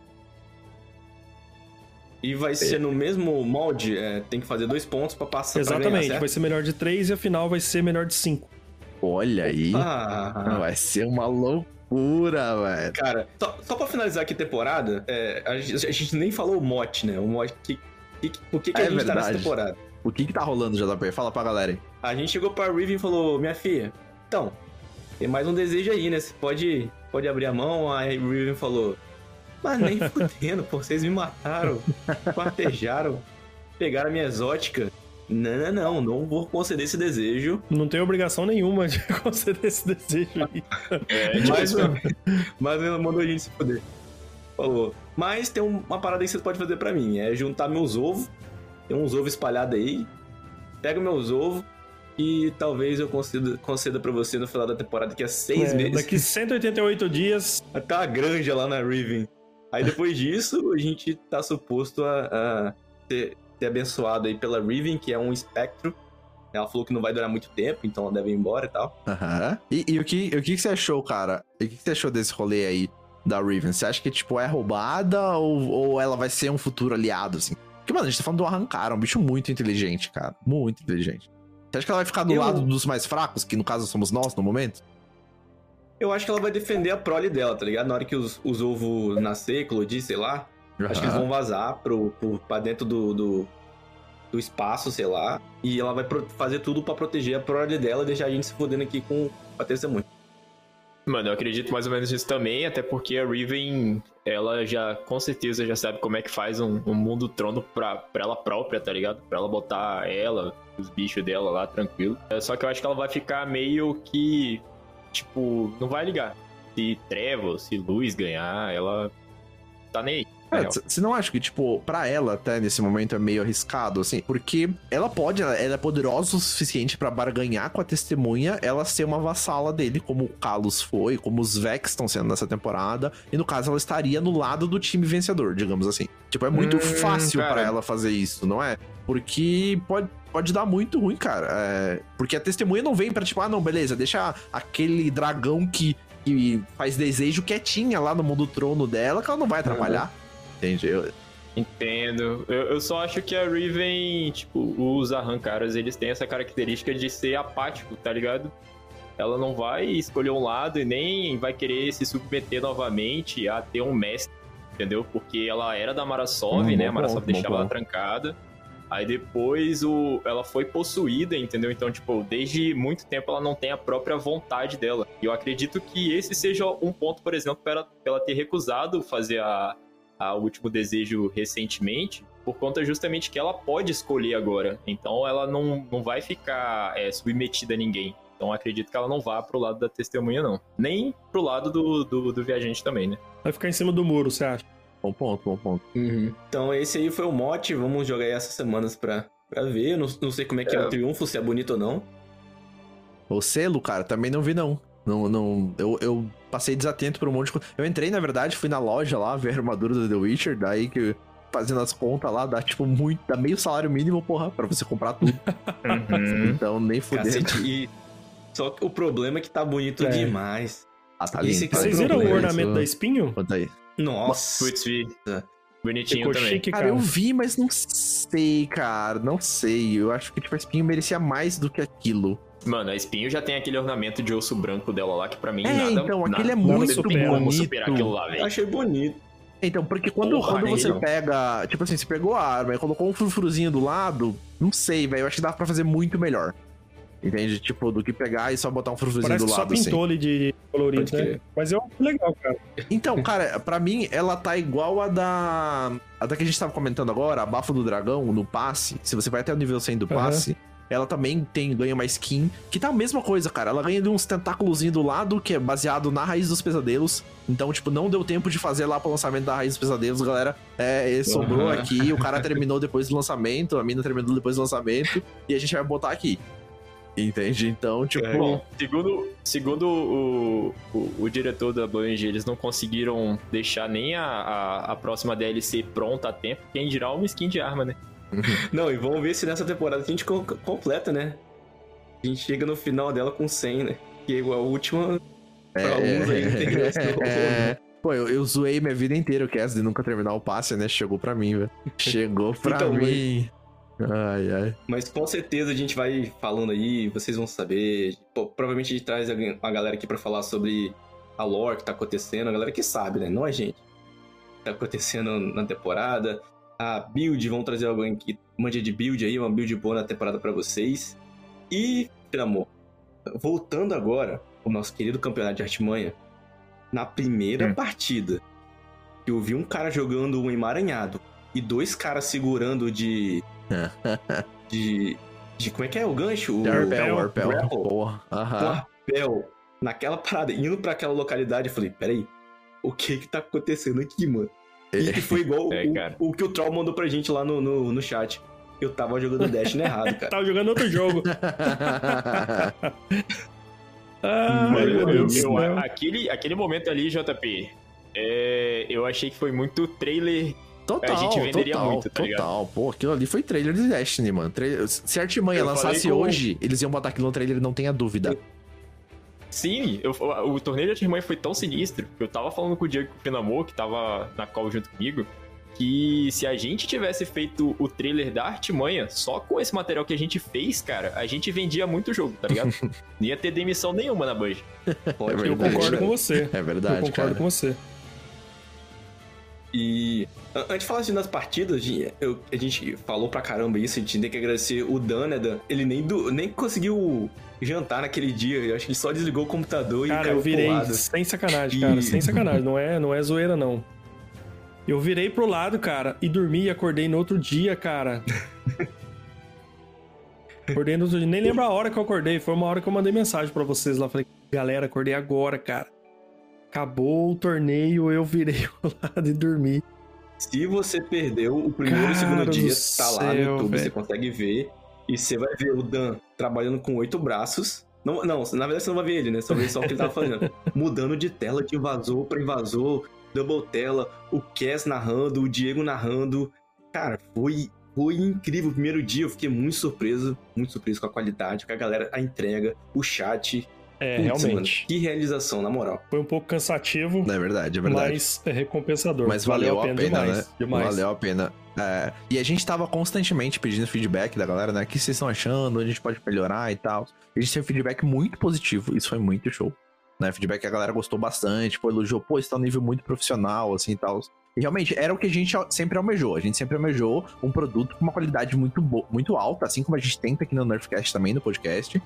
E vai ser no mesmo molde, é, tem que fazer dois pontos para passar
Exatamente,
ganhar,
vai ser melhor de três e a final vai ser melhor de cinco.
Olha aí, ah. vai ser uma loucura, velho.
Cara, só, só pra finalizar aqui a temporada, é, a, gente, a, gente, nem falou o mote, né? O mote, que, que, por que, que é a gente verdade. tá nessa temporada?
O que que tá rolando, JP? Fala pra galera aí.
A gente chegou pra Riven e falou, minha filha, então, tem mais um desejo aí, né? Você pode, pode abrir a mão? Aí Riven falou, mas nem fudendo, pô, vocês me mataram, quartejaram, pegaram a minha exótica. Não, não, não, não vou conceder esse desejo.
Não tem obrigação nenhuma de conceder esse desejo aí.
É, mas, mas mandou a gente se foder. Falou. Mas tem uma parada aí que você pode fazer para mim: é juntar meus ovos. Tem uns ovos espalhados aí. Pega meus ovos e talvez eu conceda, conceda para você no final da temporada, que é seis é, meses.
Daqui 188 dias.
Até a granja lá na Riven. Aí depois disso, a gente tá suposto a, a ser, ser, abençoado aí pela Riven, que é um espectro. Ela falou que não vai durar muito tempo, então ela deve ir embora e tal.
Aham. Uhum. E, e, o, que, o que você achou, cara? E o que você achou desse rolê aí da Riven? Você acha que, tipo, é roubada ou, ou ela vai ser um futuro aliado, assim? Porque, mano, a gente tá falando do Arrancar, um bicho muito inteligente, cara. Muito inteligente. Você acha que ela vai ficar do eu... lado dos mais fracos, que no caso somos nós no momento?
eu acho que ela vai defender a prole dela, tá ligado? Na hora que os, os ovos nascer, eclodir, sei lá, uhum. acho que eles vão vazar pro, pro, pra dentro do, do, do espaço, sei lá. E ela vai fazer tudo para proteger a prole dela e deixar a gente se fodendo aqui com a testemunha.
Mano, eu acredito mais ou menos nisso também, até porque a Riven, ela já, com certeza, já sabe como é que faz um, um mundo trono pra, pra ela própria, tá ligado? Pra ela botar ela, os bichos dela lá, tranquilo. É, só que eu acho que ela vai ficar meio que tipo, não vai ligar. Se Trevor, se Luz ganhar, ela tá nem aí.
É, você não acha que, tipo, pra ela até nesse momento é meio arriscado, assim? Porque ela pode, ela, ela é poderosa o suficiente pra barganhar com a testemunha, ela ser uma vassala dele, como o Kalos foi, como os Vex estão sendo nessa temporada, e no caso ela estaria no lado do time vencedor, digamos assim. Tipo, é muito
Hum,
fácil pra ela fazer isso, não é? Porque pode, pode dar muito ruim, cara. É, porque a testemunha não vem pra, tipo, ah, não, beleza, deixa aquele dragão que, que faz desejo quietinha lá no mundo trono dela, que ela não vai atrapalhar. Entende? Eu-
Entendo. Eu, eu só acho que a Riven, tipo, os arrancaras, eles têm essa característica de ser apático, tá ligado? Ela não vai escolher um lado e nem vai querer se submeter novamente a ter um mestre, entendeu? Porque ela era da Marasov,
Hum,
né? A Marasov
bom
deixava ela trancada. Aí depois o, ela foi possuída, entendeu? Então, tipo, desde muito tempo ela não tem a própria vontade dela. E eu acredito que esse seja um ponto, por exemplo, para ela ter recusado fazer a, a último desejo recentemente, por conta justamente que ela pode escolher agora. Então ela não, não vai ficar é, submetida a ninguém. Então acredito que ela não vá pro lado da testemunha, não. Nem pro lado do, do, do viajante também, né?
Vai ficar em cima do muro, você acha?
Bom ponto, bom ponto.
Então esse aí foi o mote, vamos jogar aí essas semanas pra, pra ver. Não, não sei como é que é.
É.
o triunfo, se é bonito ou não.
O selo, cara, também não vi, não. Não, não eu, eu passei desatento por um monte de coisa. Eu entrei, na verdade, fui na loja lá ver a armadura do The Witcher, daí que fazendo as contas lá, dá tipo muito, dá meio salário mínimo, porra, pra você comprar tudo. Então, nem.
Cacete. E... Só que o problema é que tá bonito
É.
demais.
Ah, tá
Esse
lindo.
é o
Vocês viram o ornamento da espinho?
Conta aí.
Nossa.
Putz. Bonitinho
Ficou
também.
chique,
Cara,
cara.
eu vi, mas não sei, cara. Não sei. Eu acho que, tipo, a espinho merecia mais do que aquilo.
Mano, a espinho já tem aquele ornamento de osso branco dela lá, que pra mim
É,
nada.
então,
nada,
aquele é
muito
tem como
bonito.
superar aquilo lá,
Eu
velho.
achei bonito.
Então, porque quando,
Porra,
quando você
não.
pega. Tipo assim, você pegou a arma e colocou um frufruzinho do lado, não sei, velho. Eu acho que dá pra fazer muito melhor. Entende? Tipo, do que pegar e só botar um frufruzinho
Parece
do
só
lado, assim.
pintou ali de colorido, né? Mas acho legal, cara.
Então, cara, pra mim, ela tá igual a da. A da que a gente tava comentando agora, a Bafo do Dragão, no passe. Se você vai até o nível 100 do passe, ela também tem, ganha uma skin, que tá a mesma coisa, cara. Ela ganha de uns tentáculos do lado, que é baseado na raiz dos pesadelos. Então, tipo, não deu tempo de fazer lá pro lançamento da raiz dos pesadelos, galera. É, sobrou
Aham.
aqui, o cara terminou depois do lançamento, a mina terminou depois do lançamento, e a gente vai botar aqui. Entende? Então, tipo.
É.
Bom, segundo, segundo o, o, o diretor da Bungie, eles não conseguiram deixar nem a, a, a próxima DLC pronta a tempo, quem dirá uma skin de arma, né?
Não, e vamos ver se nessa temporada a gente co- completa, né? A gente chega no final dela com 100, né? Que é a última pra alguns aí integrantes do
É. Pô, eu, eu zoei minha vida inteira o Cass de nunca terminar o passe, né? Chegou pra mim, velho. Chegou pra
Então,
mim. Ai, ai.
Mas com certeza a gente vai falando aí, vocês vão saber. Pô, provavelmente a gente traz uma galera aqui pra falar sobre a lore que tá acontecendo, a galera que sabe, né? Não a gente. Que tá acontecendo na temporada. A build, vão trazer alguém que manja de build aí, uma build boa na temporada pra vocês. E, pelo amor, voltando agora o nosso querido campeonato de artimanha, na primeira
Hum.
partida, eu vi um cara jogando um emaranhado e dois caras segurando de. De. de como é que é o gancho? O
Arpel, Arpel. Porra.
Arpel naquela parada, indo pra aquela localidade, eu falei, peraí, o que que tá acontecendo aqui, mano? E que foi igual
É,
o,
cara.
o que o Troll mandou pra gente lá no, no, no chat. Eu tava jogando Destiny errado, cara.
Tava jogando outro jogo. Ah,
Mano,
meu
eu-
Deus
aquele, aquele momento ali, JP, é, eu achei que foi muito trailer.
Total,
A gente venderia
total,
muito, tá ligado?
total. Pô, aquilo ali foi trailer de Destiny, mano. Tra- Se a Artimanha
Eu
lançasse
com-
hoje, eles iam botar aquilo no trailer, não tenha dúvida.
Sim, eu- o torneio de Artimanha foi tão sinistro que eu tava falando com o Diego Finamor, que tava na call junto comigo, que se a gente tivesse feito o trailer da Artimanha só com esse material que a gente fez, cara, a gente vendia muito jogo, tá ligado? Não ia ter demissão nenhuma na.
Pode
É
Eu concordo com você.
É
Eu
verdade,
concordo
cara.
com você.
E an- antes de falar assim das partidas, eu- a gente falou pra caramba isso, a gente tem que agradecer o Dan, né, Dan? Ele nem, do, nem conseguiu jantar naquele dia, eu acho que ele só desligou o computador e
Cara,
caiu
eu virei
pro lado.
sem sacanagem, cara.
E-
Sem sacanagem. Não é, não é zoeira, não. Eu virei pro lado, cara, e dormi e acordei no outro dia, cara. Acordei no outro dia. Nem lembro a hora que eu acordei. Foi uma hora que eu mandei mensagem pra vocês lá. Falei, Galera, acordei agora, cara. Acabou o torneio, eu virei o lado e dormi.
Se você perdeu o primeiro e o
Cara
segundo
do
dia, tá lá no YouTube, você
velho.
consegue ver. E você vai ver o Dan trabalhando com oito braços. Não, não, na verdade você não vai ver ele, né? Só vê só o que ele tava fazendo. Mudando de tela de invasor pra invasor, double tela, o Cass narrando, o Diego narrando. Cara, foi, foi incrível. O primeiro dia eu fiquei muito surpreso, muito surpreso com a qualidade, com a galera, a entrega, o chat.
É,
Putz,
realmente.
mano, que realização, na moral.
Foi um pouco cansativo,
É verdade, é verdade.
mas é recompensador.
Mas valeu, a pena,
demais.
né?
Demais.
Valeu a pena. É, e a gente tava constantemente pedindo feedback da galera, né? O que vocês estão achando? Onde a gente pode melhorar e tal. A gente teve feedback muito positivo, isso foi muito show. Né? Feedback que a galera gostou bastante, pô, elogiou, pô, isso tá um nível muito profissional, assim e tal. E realmente, era o que a gente sempre almejou. A gente sempre almejou um produto com uma qualidade muito, muito alta, assim como a gente tenta aqui no Nerfcast também, no podcast.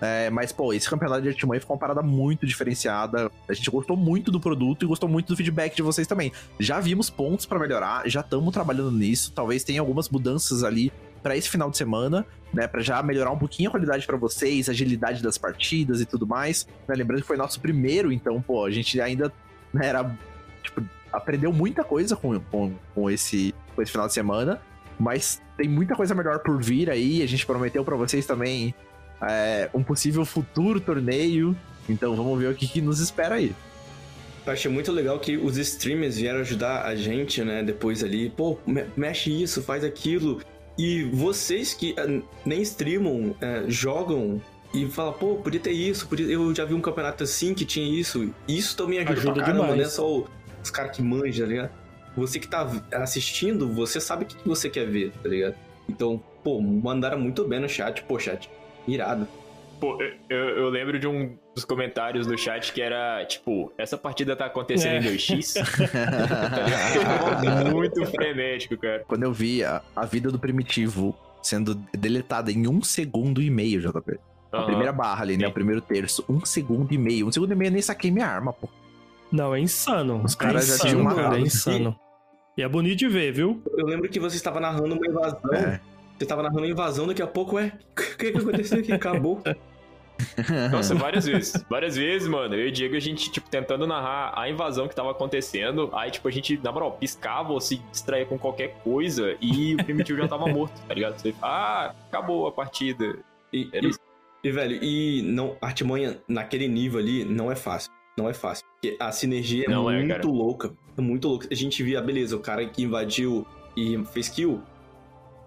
É, mas, pô, esse campeonato de Artimanha ficou uma parada muito diferenciada. A gente gostou muito do produto e gostou muito do feedback de vocês também. Já vimos pontos pra melhorar, já estamos trabalhando nisso. Talvez tenha algumas mudanças ali pra esse final de semana, né? Pra já melhorar um pouquinho a qualidade pra vocês, a agilidade das partidas e tudo mais. Né, Lembrando que foi nosso primeiro, então, pô, a gente ainda né, era. Tipo, aprendeu muita coisa com, com, com, esse, com esse final de semana. Mas tem muita coisa melhor por vir aí. A gente prometeu pra vocês também é, um possível futuro torneio. Então vamos ver o que, que nos espera aí.
Eu achei muito legal que os streamers vieram ajudar a gente, né? Depois ali, pô, me- mexe isso, faz aquilo. E vocês que eh, nem streamam, eh, jogam e falam, pô, podia ter isso, podia... eu já vi um campeonato assim que tinha isso. Isso também ajuda,
Ajuda
pra caramba,
demais.
não é só os caras que manjam, tá ligado? Você que tá assistindo, você sabe o que que você quer ver, tá ligado? Então, pô, mandaram muito bem no chat, pô, chat, irado.
Pô, eu, eu- lembro de um dos comentários no chat que era, tipo, essa partida tá acontecendo
É.
em 2x. tá ligado? Muito frenético, cara.
Quando eu vi a, a vida do primitivo sendo deletada em um segundo e meio, JP. A primeira barra ali, né?
Sim.
O primeiro terço, um segundo e meio. Um segundo e meio eu nem saquei minha arma, pô.
Não, é insano.
Os caras
é
já tinham
cara,
amarrado.
É insano. E é bonito de ver, viu?
Eu lembro que você estava narrando uma invasão.
É.
Você estava narrando uma invasão, daqui a pouco, é. O que, que aconteceu aqui? Acabou.
Nossa, várias vezes. Várias vezes, mano. Eu e o Diego, a gente, tipo, tentando narrar a invasão que tava acontecendo. Aí, tipo, a gente, na moral, piscava ou se distraía com qualquer coisa e o primitivo já tava morto, tá ligado? Você, ah, acabou a partida.
E,
Era
e-
isso.
e, velho, e não, artimanha naquele nível ali não é fácil. Não é fácil. Porque a sinergia é
Não é,
muito
cara.
louca. É muito louca. A gente via, beleza, o cara que invadiu e fez kill,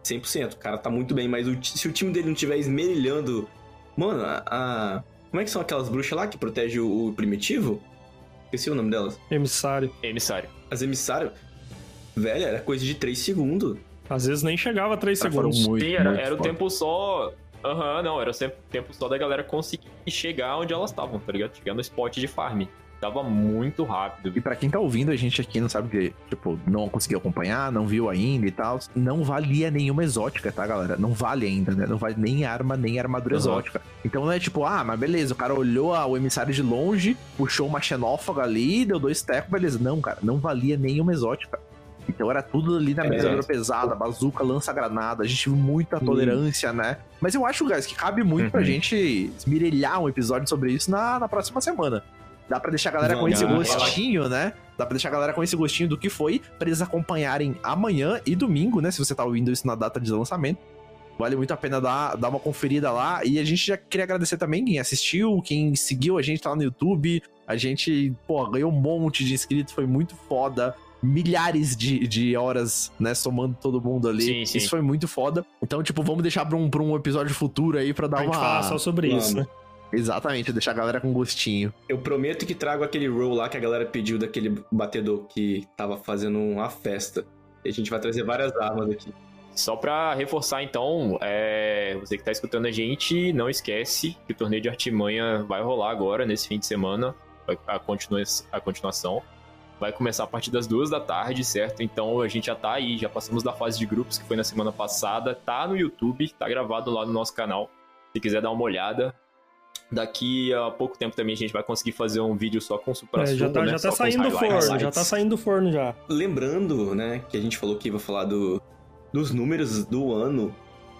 100%. O cara tá muito bem, mas o se o time dele não estiver esmerilhando. Mano, a, a- Como é que são aquelas bruxas lá que protegem o, o primitivo? Esqueci o nome delas.
Emissário.
Emissário.
As emissárias. Velho, era coisa de 3 segundos.
Às vezes nem chegava a 3
Cara, foram
segundos.
muito,
Sim, era,
muito
era o tempo só. Aham, não, era o tempo- tempo só da galera conseguir chegar onde elas estavam, tá ligado? Chegar no spot de farm. Tava muito rápido.
E pra quem tá ouvindo a gente aqui, não sabe que, tipo, não conseguiu acompanhar, não viu ainda e tal, não valia nenhuma exótica, tá, galera? Não vale ainda, né? Não vale nem arma, nem armadura
Uhum.
exótica. Então não é tipo, ah, mas beleza, o cara olhou a- o emissário de longe, puxou uma xenófaga ali, deu dois tecos, beleza. Não, cara, não valia nenhuma exótica. Então era tudo ali na
É, exato.
pesada, bazuca, lança-granada, a gente viu muita tolerância, né? Mas eu acho, guys, que cabe muito pra
Uhum.
gente esmirilhar um episódio sobre isso na, na próxima semana. Dá pra deixar a galera com esse gostinho, né? Dá pra deixar a galera com esse gostinho do que foi, pra eles acompanharem amanhã e domingo, né? Se você tá ouvindo isso na data de lançamento. Vale muito a pena dar, dar uma conferida lá. E a gente já queria agradecer também quem assistiu, quem seguiu a gente lá no YouTube. A gente, pô, ganhou um monte de inscritos, foi muito foda. Milhares de, de horas, né? Somando todo mundo ali.
Sim, sim.
Isso foi muito foda. Então, tipo, vamos deixar pra um, pra um episódio futuro aí pra dar
A gente
uma.
fala só sobre isso, né?
Exatamente, deixar a galera com gostinho.
Eu prometo que trago aquele roll lá que a galera pediu daquele batedor que tava fazendo uma festa. E a gente vai trazer várias armas aqui.
Só pra reforçar, então, é, você que tá escutando a gente, não esquece que o torneio de artimanha vai rolar agora, nesse fim de semana, vai- a, continua, a continuação. Vai começar a partir das duas da tarde, certo? Então a gente já tá aí, já passamos da fase de grupos que foi na semana passada. Tá no YouTube, tá gravado lá no nosso canal. Se quiser dar uma olhada. Daqui a pouco tempo também a gente vai conseguir fazer um vídeo só com supra
É, já tá,
né?
já tá saindo do forno, já tá saindo do forno já.
Lembrando, né, que a gente falou que ia falar do, dos números do ano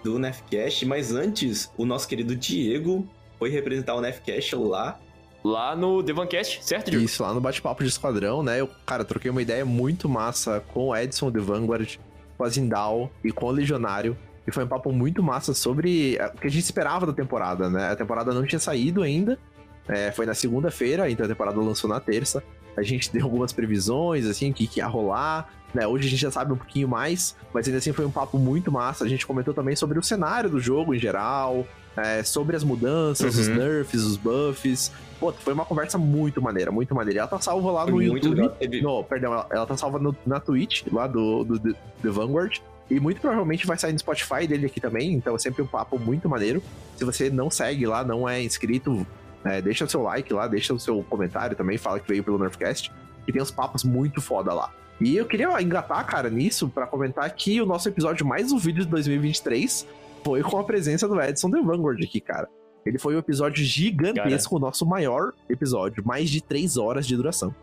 do Nefcast, mas antes, o nosso querido Diego foi representar o Nefcast lá
lá no Devancast, certo, Diego?
Isso, lá no bate-papo de esquadrão, né? Eu, cara, troquei uma ideia muito massa com o Edson de Vanguard, com a Zindal e com o Legionário. E foi um papo muito massa sobre o que a gente esperava da temporada, né? A temporada não tinha saído ainda. É, foi na segunda-feira, então a temporada lançou na terça. A gente deu algumas previsões, assim, o que, que ia rolar. Né? Hoje a gente já sabe um pouquinho mais, mas ainda assim foi um papo muito massa. A gente comentou também sobre o cenário do jogo em geral, é, sobre as mudanças,
Uhum.
os nerfs, os buffs. Pô, foi uma conversa muito maneira, muito maneira. Ela tá salva lá
Foi
no
muito
YouTube.
legal.
Não, perdão, ela, ela tá salva no- na Twitch, lá do, do, do The Vanguard. E muito provavelmente vai sair no Spotify dele aqui também, então é sempre um papo muito maneiro. Se você não segue lá, não é inscrito, é, deixa o seu like lá, deixa o seu comentário também, fala que veio pelo Nerfcast. E tem uns papos muito foda lá. E eu queria engatar, cara, nisso, pra comentar que o nosso episódio mais ouvido de 2023 foi com a presença do Edson The Vanguard aqui, cara. Ele foi um episódio gigantesco, o nosso maior episódio, mais de três horas de duração.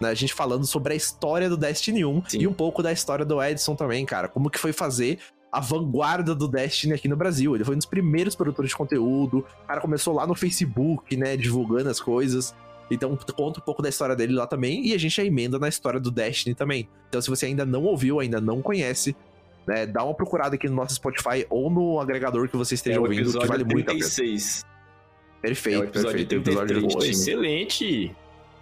Né, a gente falando sobre a história do Destiny 1
Sim.
e um pouco da história do Edson também, cara. Como que foi fazer a vanguarda do Destiny aqui no Brasil. Ele foi um dos primeiros produtores de conteúdo. O cara começou lá no Facebook, né, divulgando as coisas. Então conta um pouco da história dele lá também e a gente emenda na história do Destiny também. Então se você ainda não ouviu, ainda não conhece, né, dá uma procurada aqui no nosso Spotify ou no agregador que você esteja
É
ouvindo, que vale muito a pena.
36.
Perfeito,
É o episódio
perfeito.
33.
Episódio
excelente.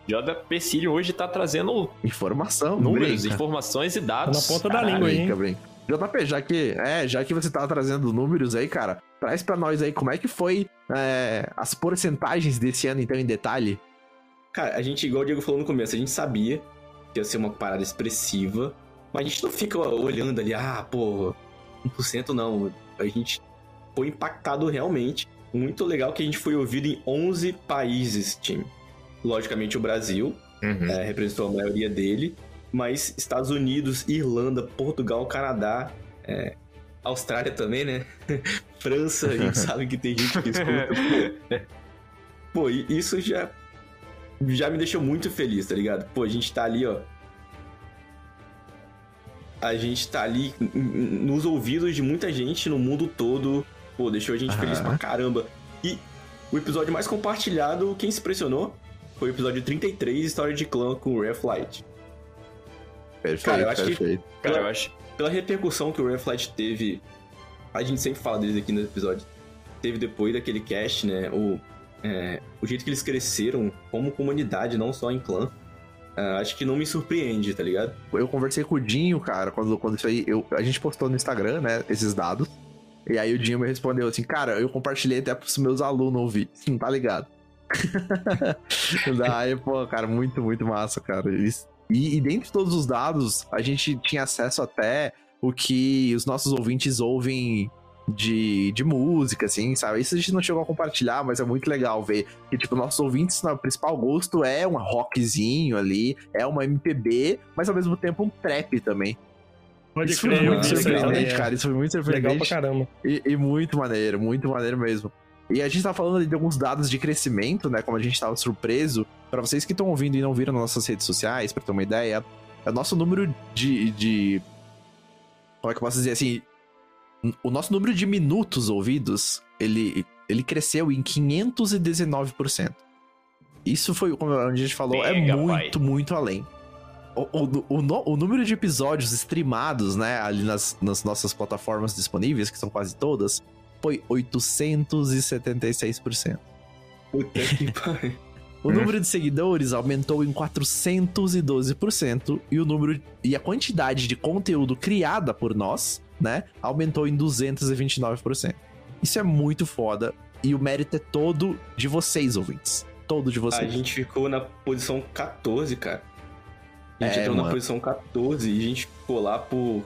JP Cílio hoje tá trazendo
informação,
números,
brinca.
informações e
Tá
dados.
na ponta da
Caralho.
língua, hein?
Brinca, brinca. JP, já que, é, já que você tá trazendo números aí, cara, traz pra nós aí como é que foi é, as porcentagens desse ano, então, em detalhe.
Cara, a gente, igual o Diego falou no começo, a gente sabia que ia ser uma parada expressiva, mas a gente não fica olhando ali, ah, pô, 1% não. A gente foi impactado realmente. Muito legal que a gente foi ouvido em 11 países, time. Logicamente o Brasil,
Uhum.
é, representou a maioria dele, mas Estados Unidos, Irlanda, Portugal, Canadá, é, Austrália também, né? França, a gente sabe que tem gente que escuta. Pô, isso já, já me deixou muito feliz, tá ligado? Pô, a gente tá ali, ó. A gente tá ali nos ouvidos de muita gente no mundo todo. Pô, deixou a gente feliz
Aham.
pra caramba. E o episódio mais compartilhado, quem se impressionou? Foi o episódio 33, História de Clã com o of Light.
Perfeito,
Cara, eu acho que-
perfeito.
Cara, eu acho.
Pela repercussão que o of Light teve, a gente sempre fala deles aqui no episódio, teve depois daquele cast, né? O, é, o jeito que eles cresceram como comunidade, não só em clã. ah, acho que não me surpreende, tá ligado?
Eu conversei com o Dinho, cara, quando, quando isso aí. Eu, a gente postou no Instagram, né, esses dados. E aí o Dinho me respondeu assim, cara, eu compartilhei até pros meus alunos ouvir. Sim, tá ligado? Daí, pô, cara, muito, muito massa, cara. E, e dentre todos os dados, a gente tinha acesso até o que os nossos ouvintes ouvem de, de música, assim, sabe? Isso a gente não chegou a compartilhar, mas é muito legal ver que, tipo, nossos ouvintes, no principal gosto é um rockzinho ali, é uma MPB, mas ao mesmo tempo um trap também.
Pode
isso foi
crer, eu
muito surpreendente,
é.
cara. Isso foi muito
Legal pra
surpreendente.
caramba.
E, e muito maneiro, muito maneiro mesmo. E a gente tá falando ali de alguns dados de crescimento, né? Como a gente tava surpreso. Pra vocês que estão ouvindo e não viram nas nossas redes sociais, pra ter uma ideia, é o nosso número de, de. Como é que eu posso dizer assim? O nosso número de minutos ouvidos, ele, ele cresceu em 519%. Isso foi, como a gente falou, é
Pega,
muito, muito além. O, o, o, o número de episódios streamados, né, ali nas, nas nossas plataformas disponíveis, que são quase todas, foi 876%.
Puta que pariu.
O número de seguidores aumentou em 412% e o número e a quantidade de conteúdo criada por nós, né, aumentou em 229%. Isso é muito foda e o mérito é todo de vocês, ouvintes. Todo de
A
vocês.
gente ficou na posição 14, cara. A gente
É,
entrou
mano.
na posição 14 e a gente ficou lá por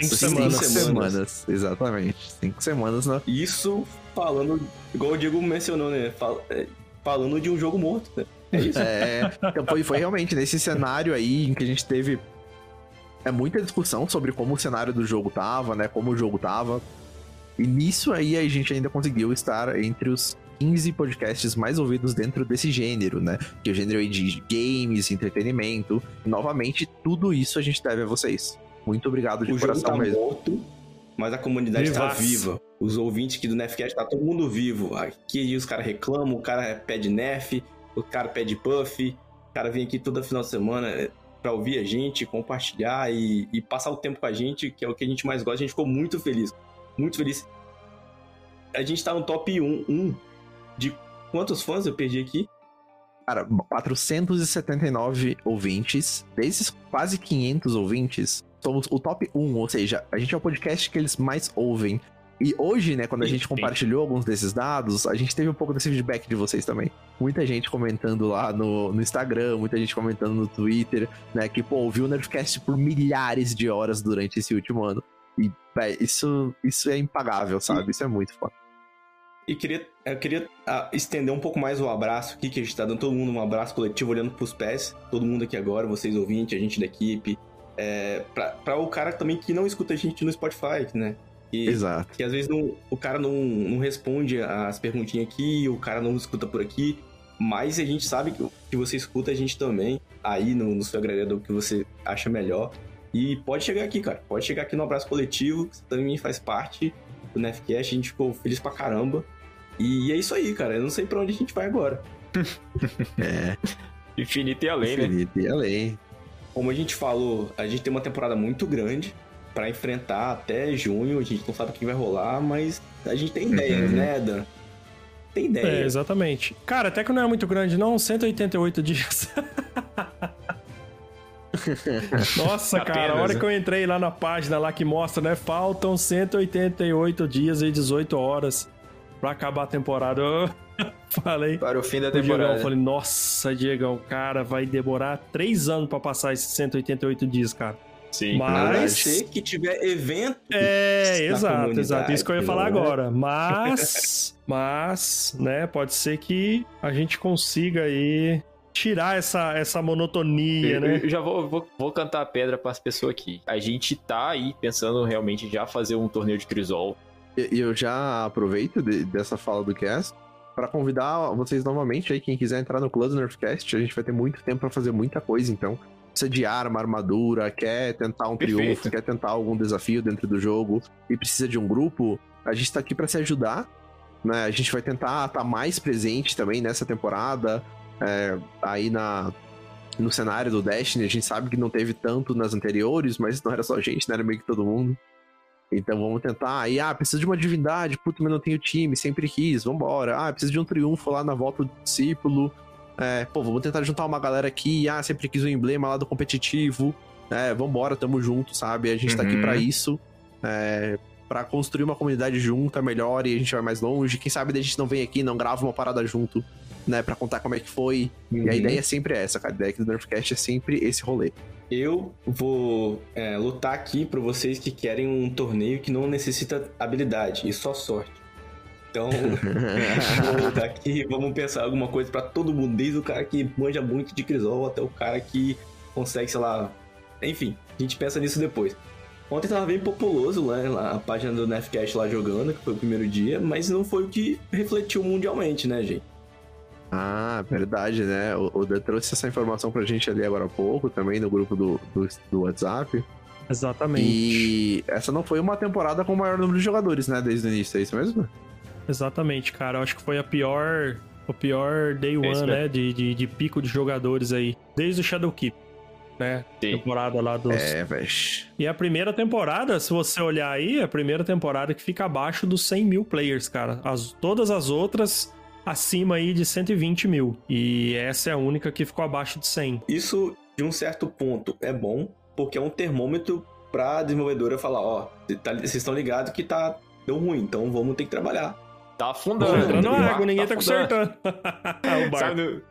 Cinco
Cinco
semanas.
semanas.
Exatamente. Cinco semanas, né?
isso falando, igual o Diego mencionou, né? Fal- é, falando de um jogo morto, né? É isso.
É, então foi, foi realmente nesse cenário aí em que a gente teve é muita discussão sobre como o cenário do jogo tava, né? Como o jogo tava. E nisso aí a gente ainda conseguiu estar entre os 15 podcasts mais ouvidos dentro desse gênero, né? Que é o gênero aí de games, entretenimento. E, novamente, tudo isso a gente deve a vocês. Muito obrigado de
o jogo
coração
tá
mesmo.
morto, mas a comunidade tá
Vivaz.
viva. Os ouvintes aqui do Nefcast tá todo mundo vivo. Aqui os caras reclamam, o cara pede Nef, o cara pede puff, o cara vem aqui toda final de semana é, pra ouvir a gente, compartilhar e, e passar o tempo com a gente, que é o que a gente mais gosta. A gente ficou muito feliz, muito feliz. A gente tá no top 1, 1 de quantos fãs eu perdi aqui?
Cara, 479 ouvintes. Desses quase 500 ouvintes, somos o top 1, ou seja, a gente é o podcast que eles mais ouvem. E hoje, né, quando a gente compartilhou alguns desses dados, a gente teve um pouco desse feedback de vocês também. Muita gente comentando lá no, no Instagram, muita gente comentando no Twitter, né, que, pô, ouviu o Nerdcast por milhares de horas durante esse último ano. E, isso, isso é impagável, sabe? Isso é muito foda.
E queria, eu queria ah, estender um pouco mais o abraço aqui, que a gente tá dando todo mundo um abraço coletivo, olhando pros pés. Todo mundo aqui agora, vocês ouvintes, a gente da equipe. É, pra, pra o cara também que não escuta a gente no Spotify, né? Que,
Exato.
que às vezes não- o cara não, não responde as perguntinhas aqui, o cara não escuta por aqui. Mas a gente sabe que, que você escuta a gente também, aí no, no seu agregador que você acha melhor. E pode chegar aqui, cara. Pode chegar aqui no Abraço Coletivo, que você também faz parte do Nefcast. A gente ficou feliz pra caramba. E é isso aí, cara. Eu não sei pra onde a gente vai agora.
É,
Infinito e além, né?
infinito e além.
Como a gente falou, a gente tem uma temporada muito grande pra enfrentar até junho. A gente não sabe o que vai rolar, mas a gente tem ideias, né, Dan? Tem
É,
ideia.
exatamente. Cara, até que não é muito grande, não. 188 dias. Nossa, cara, a
Apenas,
hora
né?
que eu entrei lá na página lá que mostra, né? Faltam 188 dias e 18 horas pra acabar a temporada. Eu falei.
Para o fim da
Diegão,
temporada.
eu falei, nossa, Diegão, cara, vai demorar três anos pra passar esses 188 dias, cara.
Sim.
Mas-
ser que tiver evento.
É, exato, exato. Isso que eu ia falar agora. Mas, mas, né, pode ser que a gente consiga aí tirar essa, essa monotonia,
Eu,
né?
eu já vou, vou, vou cantar a pedra pras pessoas aqui. A gente tá aí pensando realmente já fazer um torneio de Crisol.
E e eu já aproveito de- dessa fala do cast para convidar vocês novamente aí, quem quiser entrar no Close Nerfcast, a gente vai ter muito tempo para fazer muita coisa, então. Precisa de arma, armadura, quer tentar um
Perfeito.
triunfo, quer tentar algum desafio dentro do jogo e precisa de um grupo, a gente tá aqui para se ajudar, né? A gente vai tentar estar mais presente também nessa temporada, é, aí na no cenário do Destiny, a gente sabe que não teve tanto nas anteriores, mas não era só a gente, né? Era meio que todo mundo. Então vamos tentar. Aí, ah, precisa de uma divindade, puta, mas não tenho time, sempre quis, vambora. Ah, precisa de um triunfo lá na volta do discípulo. É, pô, vamos tentar juntar uma galera aqui. Ah, sempre quis o emblema lá do competitivo. É, vambora, tamo junto, sabe? A gente tá aqui
Uhum.
pra isso. É, pra construir uma comunidade junta melhor e a gente vai mais longe. Quem sabe a gente não vem aqui, não grava uma parada junto, né? Pra contar como é que foi. E a
Uhum.
ideia é sempre essa, cara. A ideia aqui do Nerfcast é sempre esse rolê.
Eu vou é, lutar aqui pra vocês que querem um torneio que não necessita habilidade e só sorte. Então, vou lutar aqui, vamos pensar alguma coisa pra todo mundo, desde o cara que manja muito de Crisol até o cara que consegue, sei lá. Enfim, a gente pensa nisso depois. Ontem tava bem populoso né, lá, a página do Nefcast lá jogando, que foi o primeiro dia, mas não foi o que refletiu mundialmente, né, gente?
Ah, verdade, né? O, o Dan trouxe essa informação pra gente ali agora há pouco, também no grupo do, do, do WhatsApp.
Exatamente.
E essa não foi uma temporada com o maior número de jogadores, né? Desde o início, é isso mesmo?
Exatamente, cara. Eu acho que foi a pior. O pior day one,
isso
né? De, de, de pico de jogadores aí. Desde o Shadowkeep. Né?
Sim.
Temporada lá dos.
É, velho.
E a primeira temporada, se você olhar aí, é a primeira temporada que fica abaixo dos 100 mil players, cara. As, todas as outras acima aí de 120 mil. E essa é a única que ficou abaixo de 100.
Isso, de um certo ponto, é bom, porque é um termômetro pra desenvolvedora falar, ó, cê tá- vocês estão ligados que tá deu ruim, então vamos ter que trabalhar.
Tá afundando.
Tá entrando
barco
água, ninguém tá
afundando.
consertando. o barco.
Sabe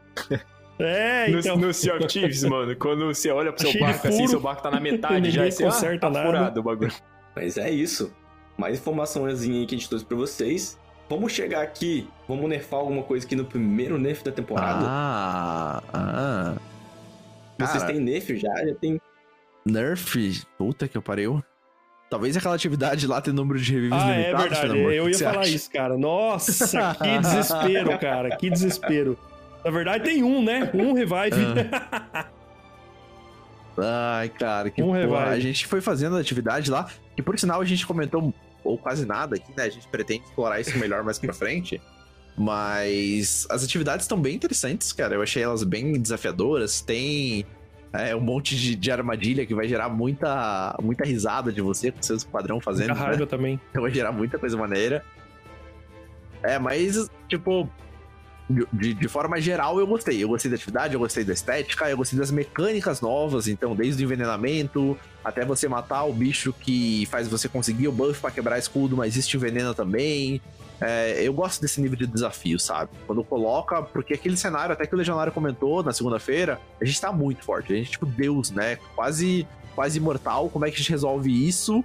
É,
no,
então.
no Sea of Thieves, mano, quando você olha pro seu
Cheio
barco assim, seu barco tá na metade já, e você,
conserta
ah, tá
nada.
furado o bagulho.
Mas é isso. Mais informações aí que a gente trouxe pra vocês. Vamos chegar aqui, vamos nerfar alguma coisa aqui no primeiro nerf da temporada.
Ah, ah.
Vocês
cara.
têm nerf já? Já tem.
Nerf, puta que eu pariu. Talvez aquela atividade lá tenha número de revives
Ah, é verdade.
O
Eu ia falar
acha?
isso, cara. Nossa, que desespero, cara. Que desespero. Na verdade, tem um, né? Um revive.
Ai, cara, que
Um
porra.
revive.
A gente foi fazendo a atividade lá, que por sinal a gente comentou ou quase nada aqui, né? A gente pretende explorar isso melhor mais pra frente. Mas as atividades estão bem interessantes, cara. Eu achei elas bem desafiadoras. Tem é, um monte de, de, armadilha que vai gerar muita, muita risada de você com seu esquadrão fazendo. Muita
raiva né? também.
Então vai gerar muita coisa maneira. É, mas, tipo, de, de, forma geral, eu gostei. Eu gostei da atividade, eu gostei da estética, eu gostei das mecânicas novas. Então, desde o envenenamento até você matar o bicho que faz você conseguir o buff para quebrar escudo, mas isso te envenena também. É, eu gosto desse nível de desafio, sabe? Quando coloca, porque aquele cenário, até que o Legionário comentou na segunda-feira, a gente tá muito forte. A gente, tipo, Deus, né? Quase, quase imortal. Como é que a gente resolve isso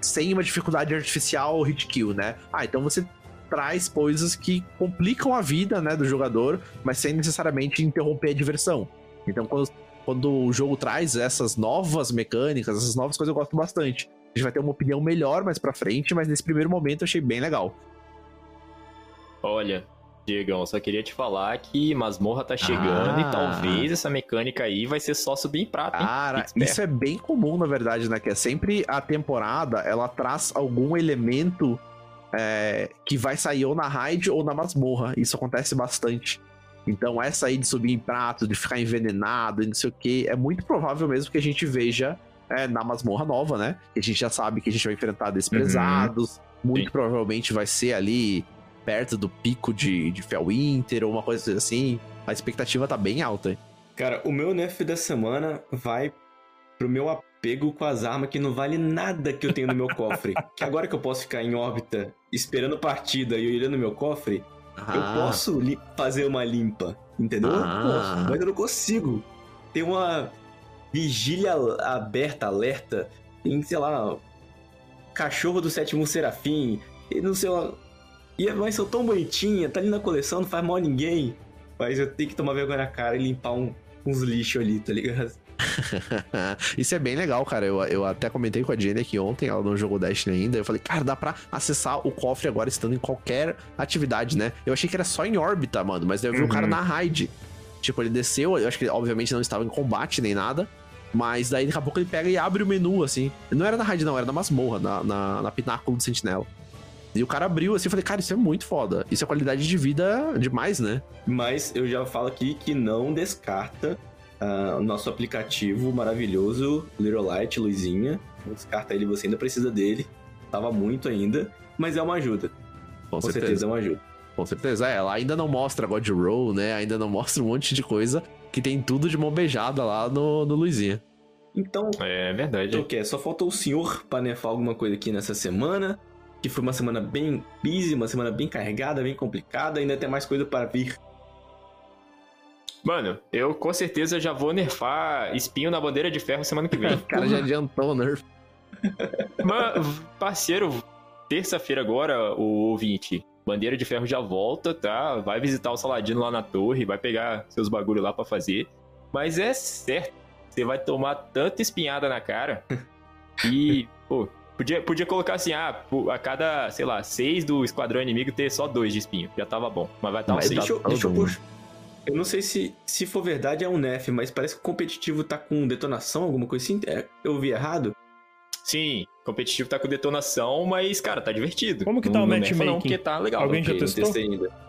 sem uma dificuldade artificial hit kill, né? Ah, então você traz coisas que complicam a vida, né, do jogador, mas sem necessariamente interromper a diversão. Então, quando, quando o jogo traz essas novas mecânicas, essas novas coisas, eu gosto bastante. A gente vai ter uma opinião melhor mais pra frente, mas nesse primeiro momento eu achei bem legal.
Olha, Diegão, só queria te falar que masmorra tá chegando ah. e talvez essa mecânica aí vai ser só subir em prata, hein?
Cara, isso é bem comum, na verdade, né? Que é sempre a temporada, ela traz algum elemento é, que vai sair ou na raid ou na masmorra. Isso acontece bastante. Então, essa aí de subir em prato, de ficar envenenado e não sei o que, é muito provável mesmo que a gente veja é, na masmorra nova, né? Que a gente já sabe que a gente vai enfrentar desprezados. Uhum. Muito Sim. provavelmente vai ser ali perto do pico de, de Felwinter ou uma coisa assim. A expectativa tá bem alta.
Cara, o meu nerf da semana vai pro meu apego com as armas que não vale nada que eu tenho no meu cofre. que agora que eu posso ficar em órbita esperando partida e olhando no meu cofre, ah. eu posso fazer uma limpa, entendeu? Ah. Eu posso, mas eu não consigo. Tem uma vigília aberta, alerta, tem, sei lá, cachorro do sétimo serafim, e não sei lá, e mas sou tão bonitinha, tá ali na coleção, não faz mal a ninguém. Mas eu tenho que tomar vergonha na cara e limpar um, uns lixos ali, tá ligado?
Isso é bem legal, cara. Eu, eu até comentei com a Jenny aqui ontem, ela não jogou Destiny ainda. Eu falei, cara, dá pra acessar o cofre agora estando em qualquer atividade, né? Eu achei que era só em órbita, mano, mas eu vi uhum. o cara na raid. Tipo, ele desceu, eu acho que ele obviamente não estava em combate nem nada. Mas daí daqui a pouco ele pega e abre o menu, assim. Não era na raid, não, era na masmorra, na, na, na pináculo do sentinela. E o cara abriu assim, eu falei, cara, isso é muito foda. Isso é qualidade de vida demais, né?
Mas eu já falo aqui que não descarta uh, o nosso aplicativo maravilhoso, Little Light, Luizinha. Não descarta ele, você ainda precisa dele. Tava muito ainda, mas é uma ajuda. Com, Com certeza. certeza é uma ajuda.
Com certeza, é. Ela ainda não mostra God Roll, né? Ainda não mostra um monte de coisa que tem tudo de mão beijada lá no, no Luizinha.
Então.
É verdade.
Então que? Só faltou o senhor pra nerfar alguma coisa aqui nessa semana que foi uma semana bem busy, uma semana bem carregada, bem complicada, ainda tem mais coisa para vir.
Mano, eu com certeza já vou nerfar espinho na bandeira de ferro semana que vem.
o cara já adiantou o nerf.
Mano, parceiro, terça-feira agora, o ouvinte, bandeira de ferro já volta, tá? Vai visitar o Saladino lá na torre, vai pegar seus bagulho lá para fazer. Mas é certo, você vai tomar tanta espinhada na cara e, pô, Podia, podia colocar assim, ah, a cada, sei lá, seis do esquadrão inimigo ter só dois de espinho. Já tava bom. Mas vai estar um
seis. Deixa eu, deixa eu puxar. Eu não sei se, se for verdade é um nef, mas parece que o competitivo tá com detonação, alguma coisa assim. É, eu vi errado?
Sim, competitivo tá com detonação, mas, cara, tá divertido.
Como que tá o matchmaking? Não,
porque tá legal.
Alguém já testou?
testei ainda.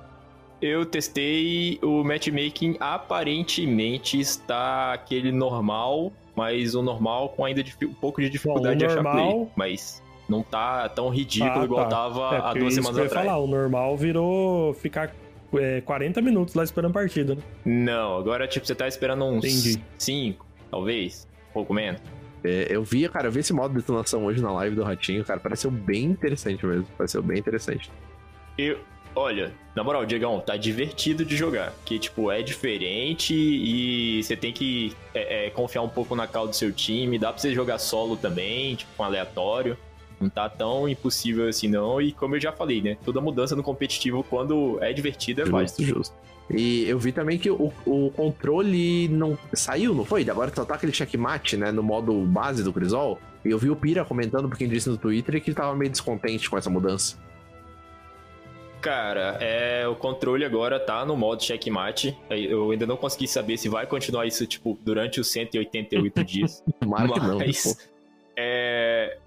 Eu testei o matchmaking, aparentemente está aquele normal mas o normal com ainda um pouco de dificuldade Bom, de normal... achar play. Mas não tá tão ridículo ah, igual tá. tava é, há duas semanas atrás. Eu ia falar,
o normal virou ficar é, 40 minutos lá esperando partida, né?
Não, agora tipo, você tá esperando uns 5, talvez, um pouco menos.
É, eu vi, cara, eu vi esse modo de detonação hoje na live do Ratinho, cara, pareceu bem interessante mesmo, pareceu bem interessante.
Eu, Olha, na moral, Diegão, tá divertido de jogar. Que, tipo, é diferente e você tem que é, é, confiar um pouco na cal do seu time. Dá pra você jogar solo também, tipo, um aleatório. Não tá tão impossível assim, não. E como eu já falei, né? Toda mudança no competitivo, quando é divertida, é
justo, justo. E eu vi também que o, o controle não saiu, não foi? Agora só tá aquele checkmate, né? No modo base do Crisol. E eu vi o Pira comentando, porque ele disse no Twitter, que ele tava meio descontente com essa mudança.
Cara, é, o controle agora tá no modo checkmate. Eu ainda não consegui saber se vai continuar isso, tipo, durante os 188 dias.
Que não.
É...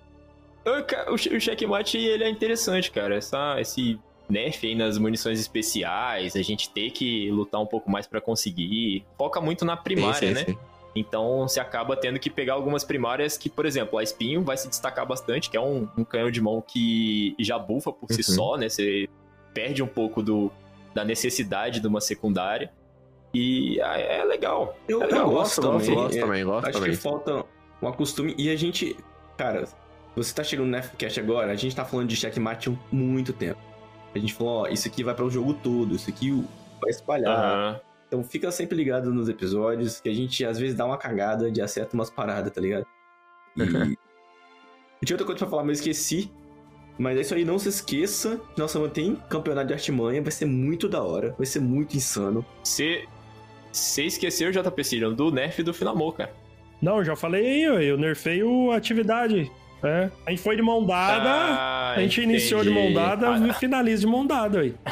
O checkmate, ele é interessante, cara. Essa, esse nerf aí nas munições especiais, a gente ter que lutar um pouco mais pra conseguir. Foca muito na primária,
Sim, sim,
né?
sim.
Então você acaba tendo que pegar algumas primárias que, por exemplo, a espinho vai se destacar bastante, que é um, um canhão de mão que já bufa por si
Uhum.
só, né? Você perde um pouco do, da necessidade de uma secundária. E ah, é legal.
Eu,
É
eu
legal,
gosto,
gosto,
também.
gosto
é,
também, gosto
Acho
também.
que falta um acostume. E a gente, cara, você tá chegando no Nefcast agora, a gente tá falando de checkmate há muito tempo. A gente falou, ó, isso aqui vai para o jogo todo, isso aqui vai espalhar.
Aham.
Então fica sempre ligado nos episódios, que a gente às vezes dá uma cagada de acerta umas paradas, tá ligado? E. Eu tinha outra coisa pra falar, mas eu esqueci. Mas é isso aí, não se esqueça. Nossa, mantém campeonato de artimanha, vai ser muito da hora, vai ser muito insano.
Você você esqueceu, JP Sirion, do nerf do Finamor, cara.
Não, já falei aí, eu nerfei o atividade. É. A gente foi de mão dada,
Ah,
a gente iniciou de mão
entendi.
dada
Ah,
e finaliza de mão dada aí.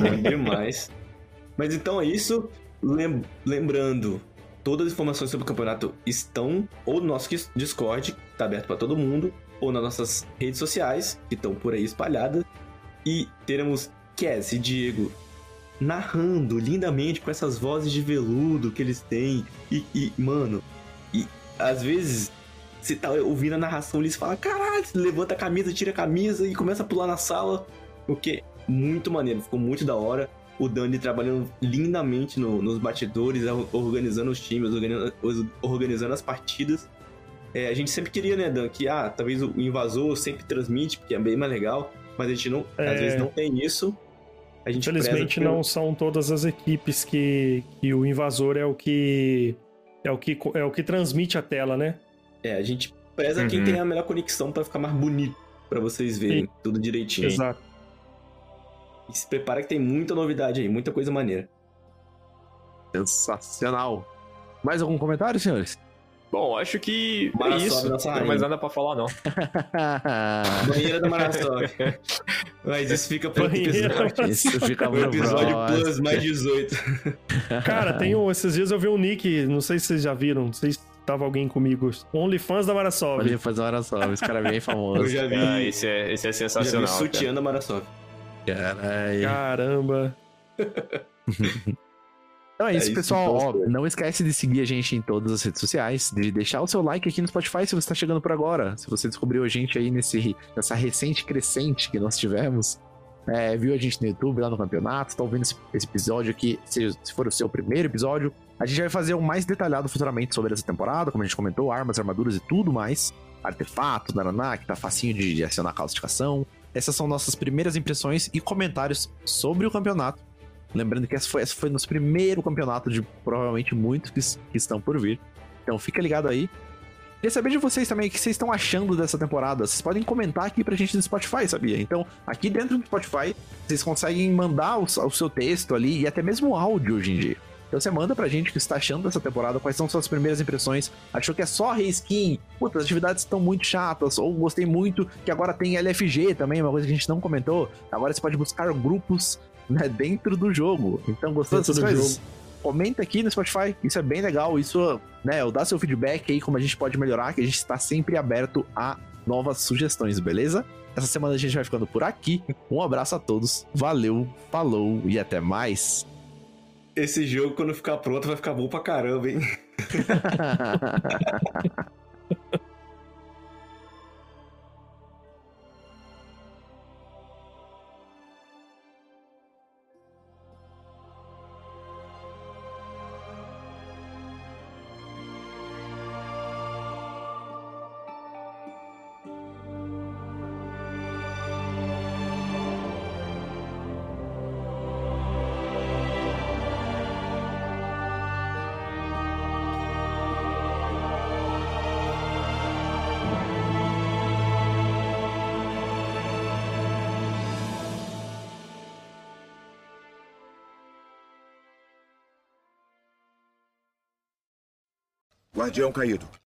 Bom demais. Mas então é isso. Lem- lembrando, todas as informações sobre o campeonato estão ou no nosso Discord, que tá aberto pra todo mundo, ou nas nossas redes sociais, que estão por aí espalhadas. E teremos Cass e Diego narrando lindamente com essas vozes de veludo que eles têm. E, e, mano, e às vezes você tá ouvindo a narração e eles falam: caralho, você levanta a camisa, tira a camisa e começa a pular na sala. Porque muito maneiro, ficou muito da hora. O Dani trabalhando lindamente no- nos batidores, organizando os times, organizando, as partidas. É, a gente sempre queria, né, Dan, que ah, talvez o invasor sempre transmite, porque é bem mais legal, mas a gente não,
É.
às vezes não tem isso. A gente
Infelizmente
preza
não
pelo-
são todas as equipes que, que o invasor é o que é o que é o que transmite a tela, né?
É, a gente preza quem
Uhum.
tem a melhor conexão pra ficar mais bonito, pra vocês verem
Sim.
tudo direitinho.
Exato.
E se prepara que tem muita novidade aí, muita coisa maneira.
Sensacional. Mais algum comentário, senhores?
Bom, acho que é
Mara
isso. Não tem mais nada pra falar, não.
Banheira da Marasov. Mas isso fica pro episódio.
Isso fica
O
pro
episódio plus mais 18.
Cara, tem um, esses dias eu vi um nick, não sei se vocês já viram, não sei se tava alguém comigo. OnlyFans da Marasov.
Uma hora só, esse cara é bem
Eu
famoso.
já vi,
Ah, esse é, esse é
já vi
sensacional.
sutiã da Marasov.
Caralho.
Caramba.
Então é isso,
isso,
pessoal.
então,
Ó, não esquece de seguir a gente em todas as redes sociais, de deixar o seu like aqui no Spotify se você está chegando por agora. Se você descobriu a gente aí nesse, nessa recente crescente que nós tivemos, é, viu a gente no YouTube lá no campeonato, tá ouvindo esse, esse episódio aqui, se, se for o seu primeiro episódio, a gente vai fazer um mais detalhado futuramente sobre essa temporada, como a gente comentou, armas, armaduras e tudo mais, artefatos, naraná, que tá facinho de, de acionar a classificação. Essas são nossas primeiras impressões e comentários sobre o campeonato. Lembrando que essa foi, essa foi nosso primeiro campeonato de provavelmente muitos que, que estão por vir. Então fica ligado aí. Queria saber de vocês também o que vocês estão achando dessa temporada. Vocês podem comentar aqui pra gente no Spotify, sabia? Então, aqui dentro do Spotify, vocês conseguem mandar o, o seu texto ali e até mesmo áudio hoje em dia. Então você manda pra gente o que você tá achando dessa temporada, quais são suas primeiras impressões. Achou que é só reskin? Puta, as atividades estão muito chatas. Ou gostei muito que agora tem LFG também, uma coisa que a gente não comentou. Agora você pode buscar grupos né, dentro do jogo. Então, gostou dessas coisas? Comenta aqui no Spotify, isso é bem legal. Isso, né, dá seu feedback aí, como a gente pode melhorar, que a gente está sempre aberto a novas sugestões, beleza? Essa semana a gente vai ficando por aqui. Um abraço a todos, valeu, falou e até mais.
Esse jogo, quando ficar pronto, vai ficar bom pra caramba, hein?
Guardião caído.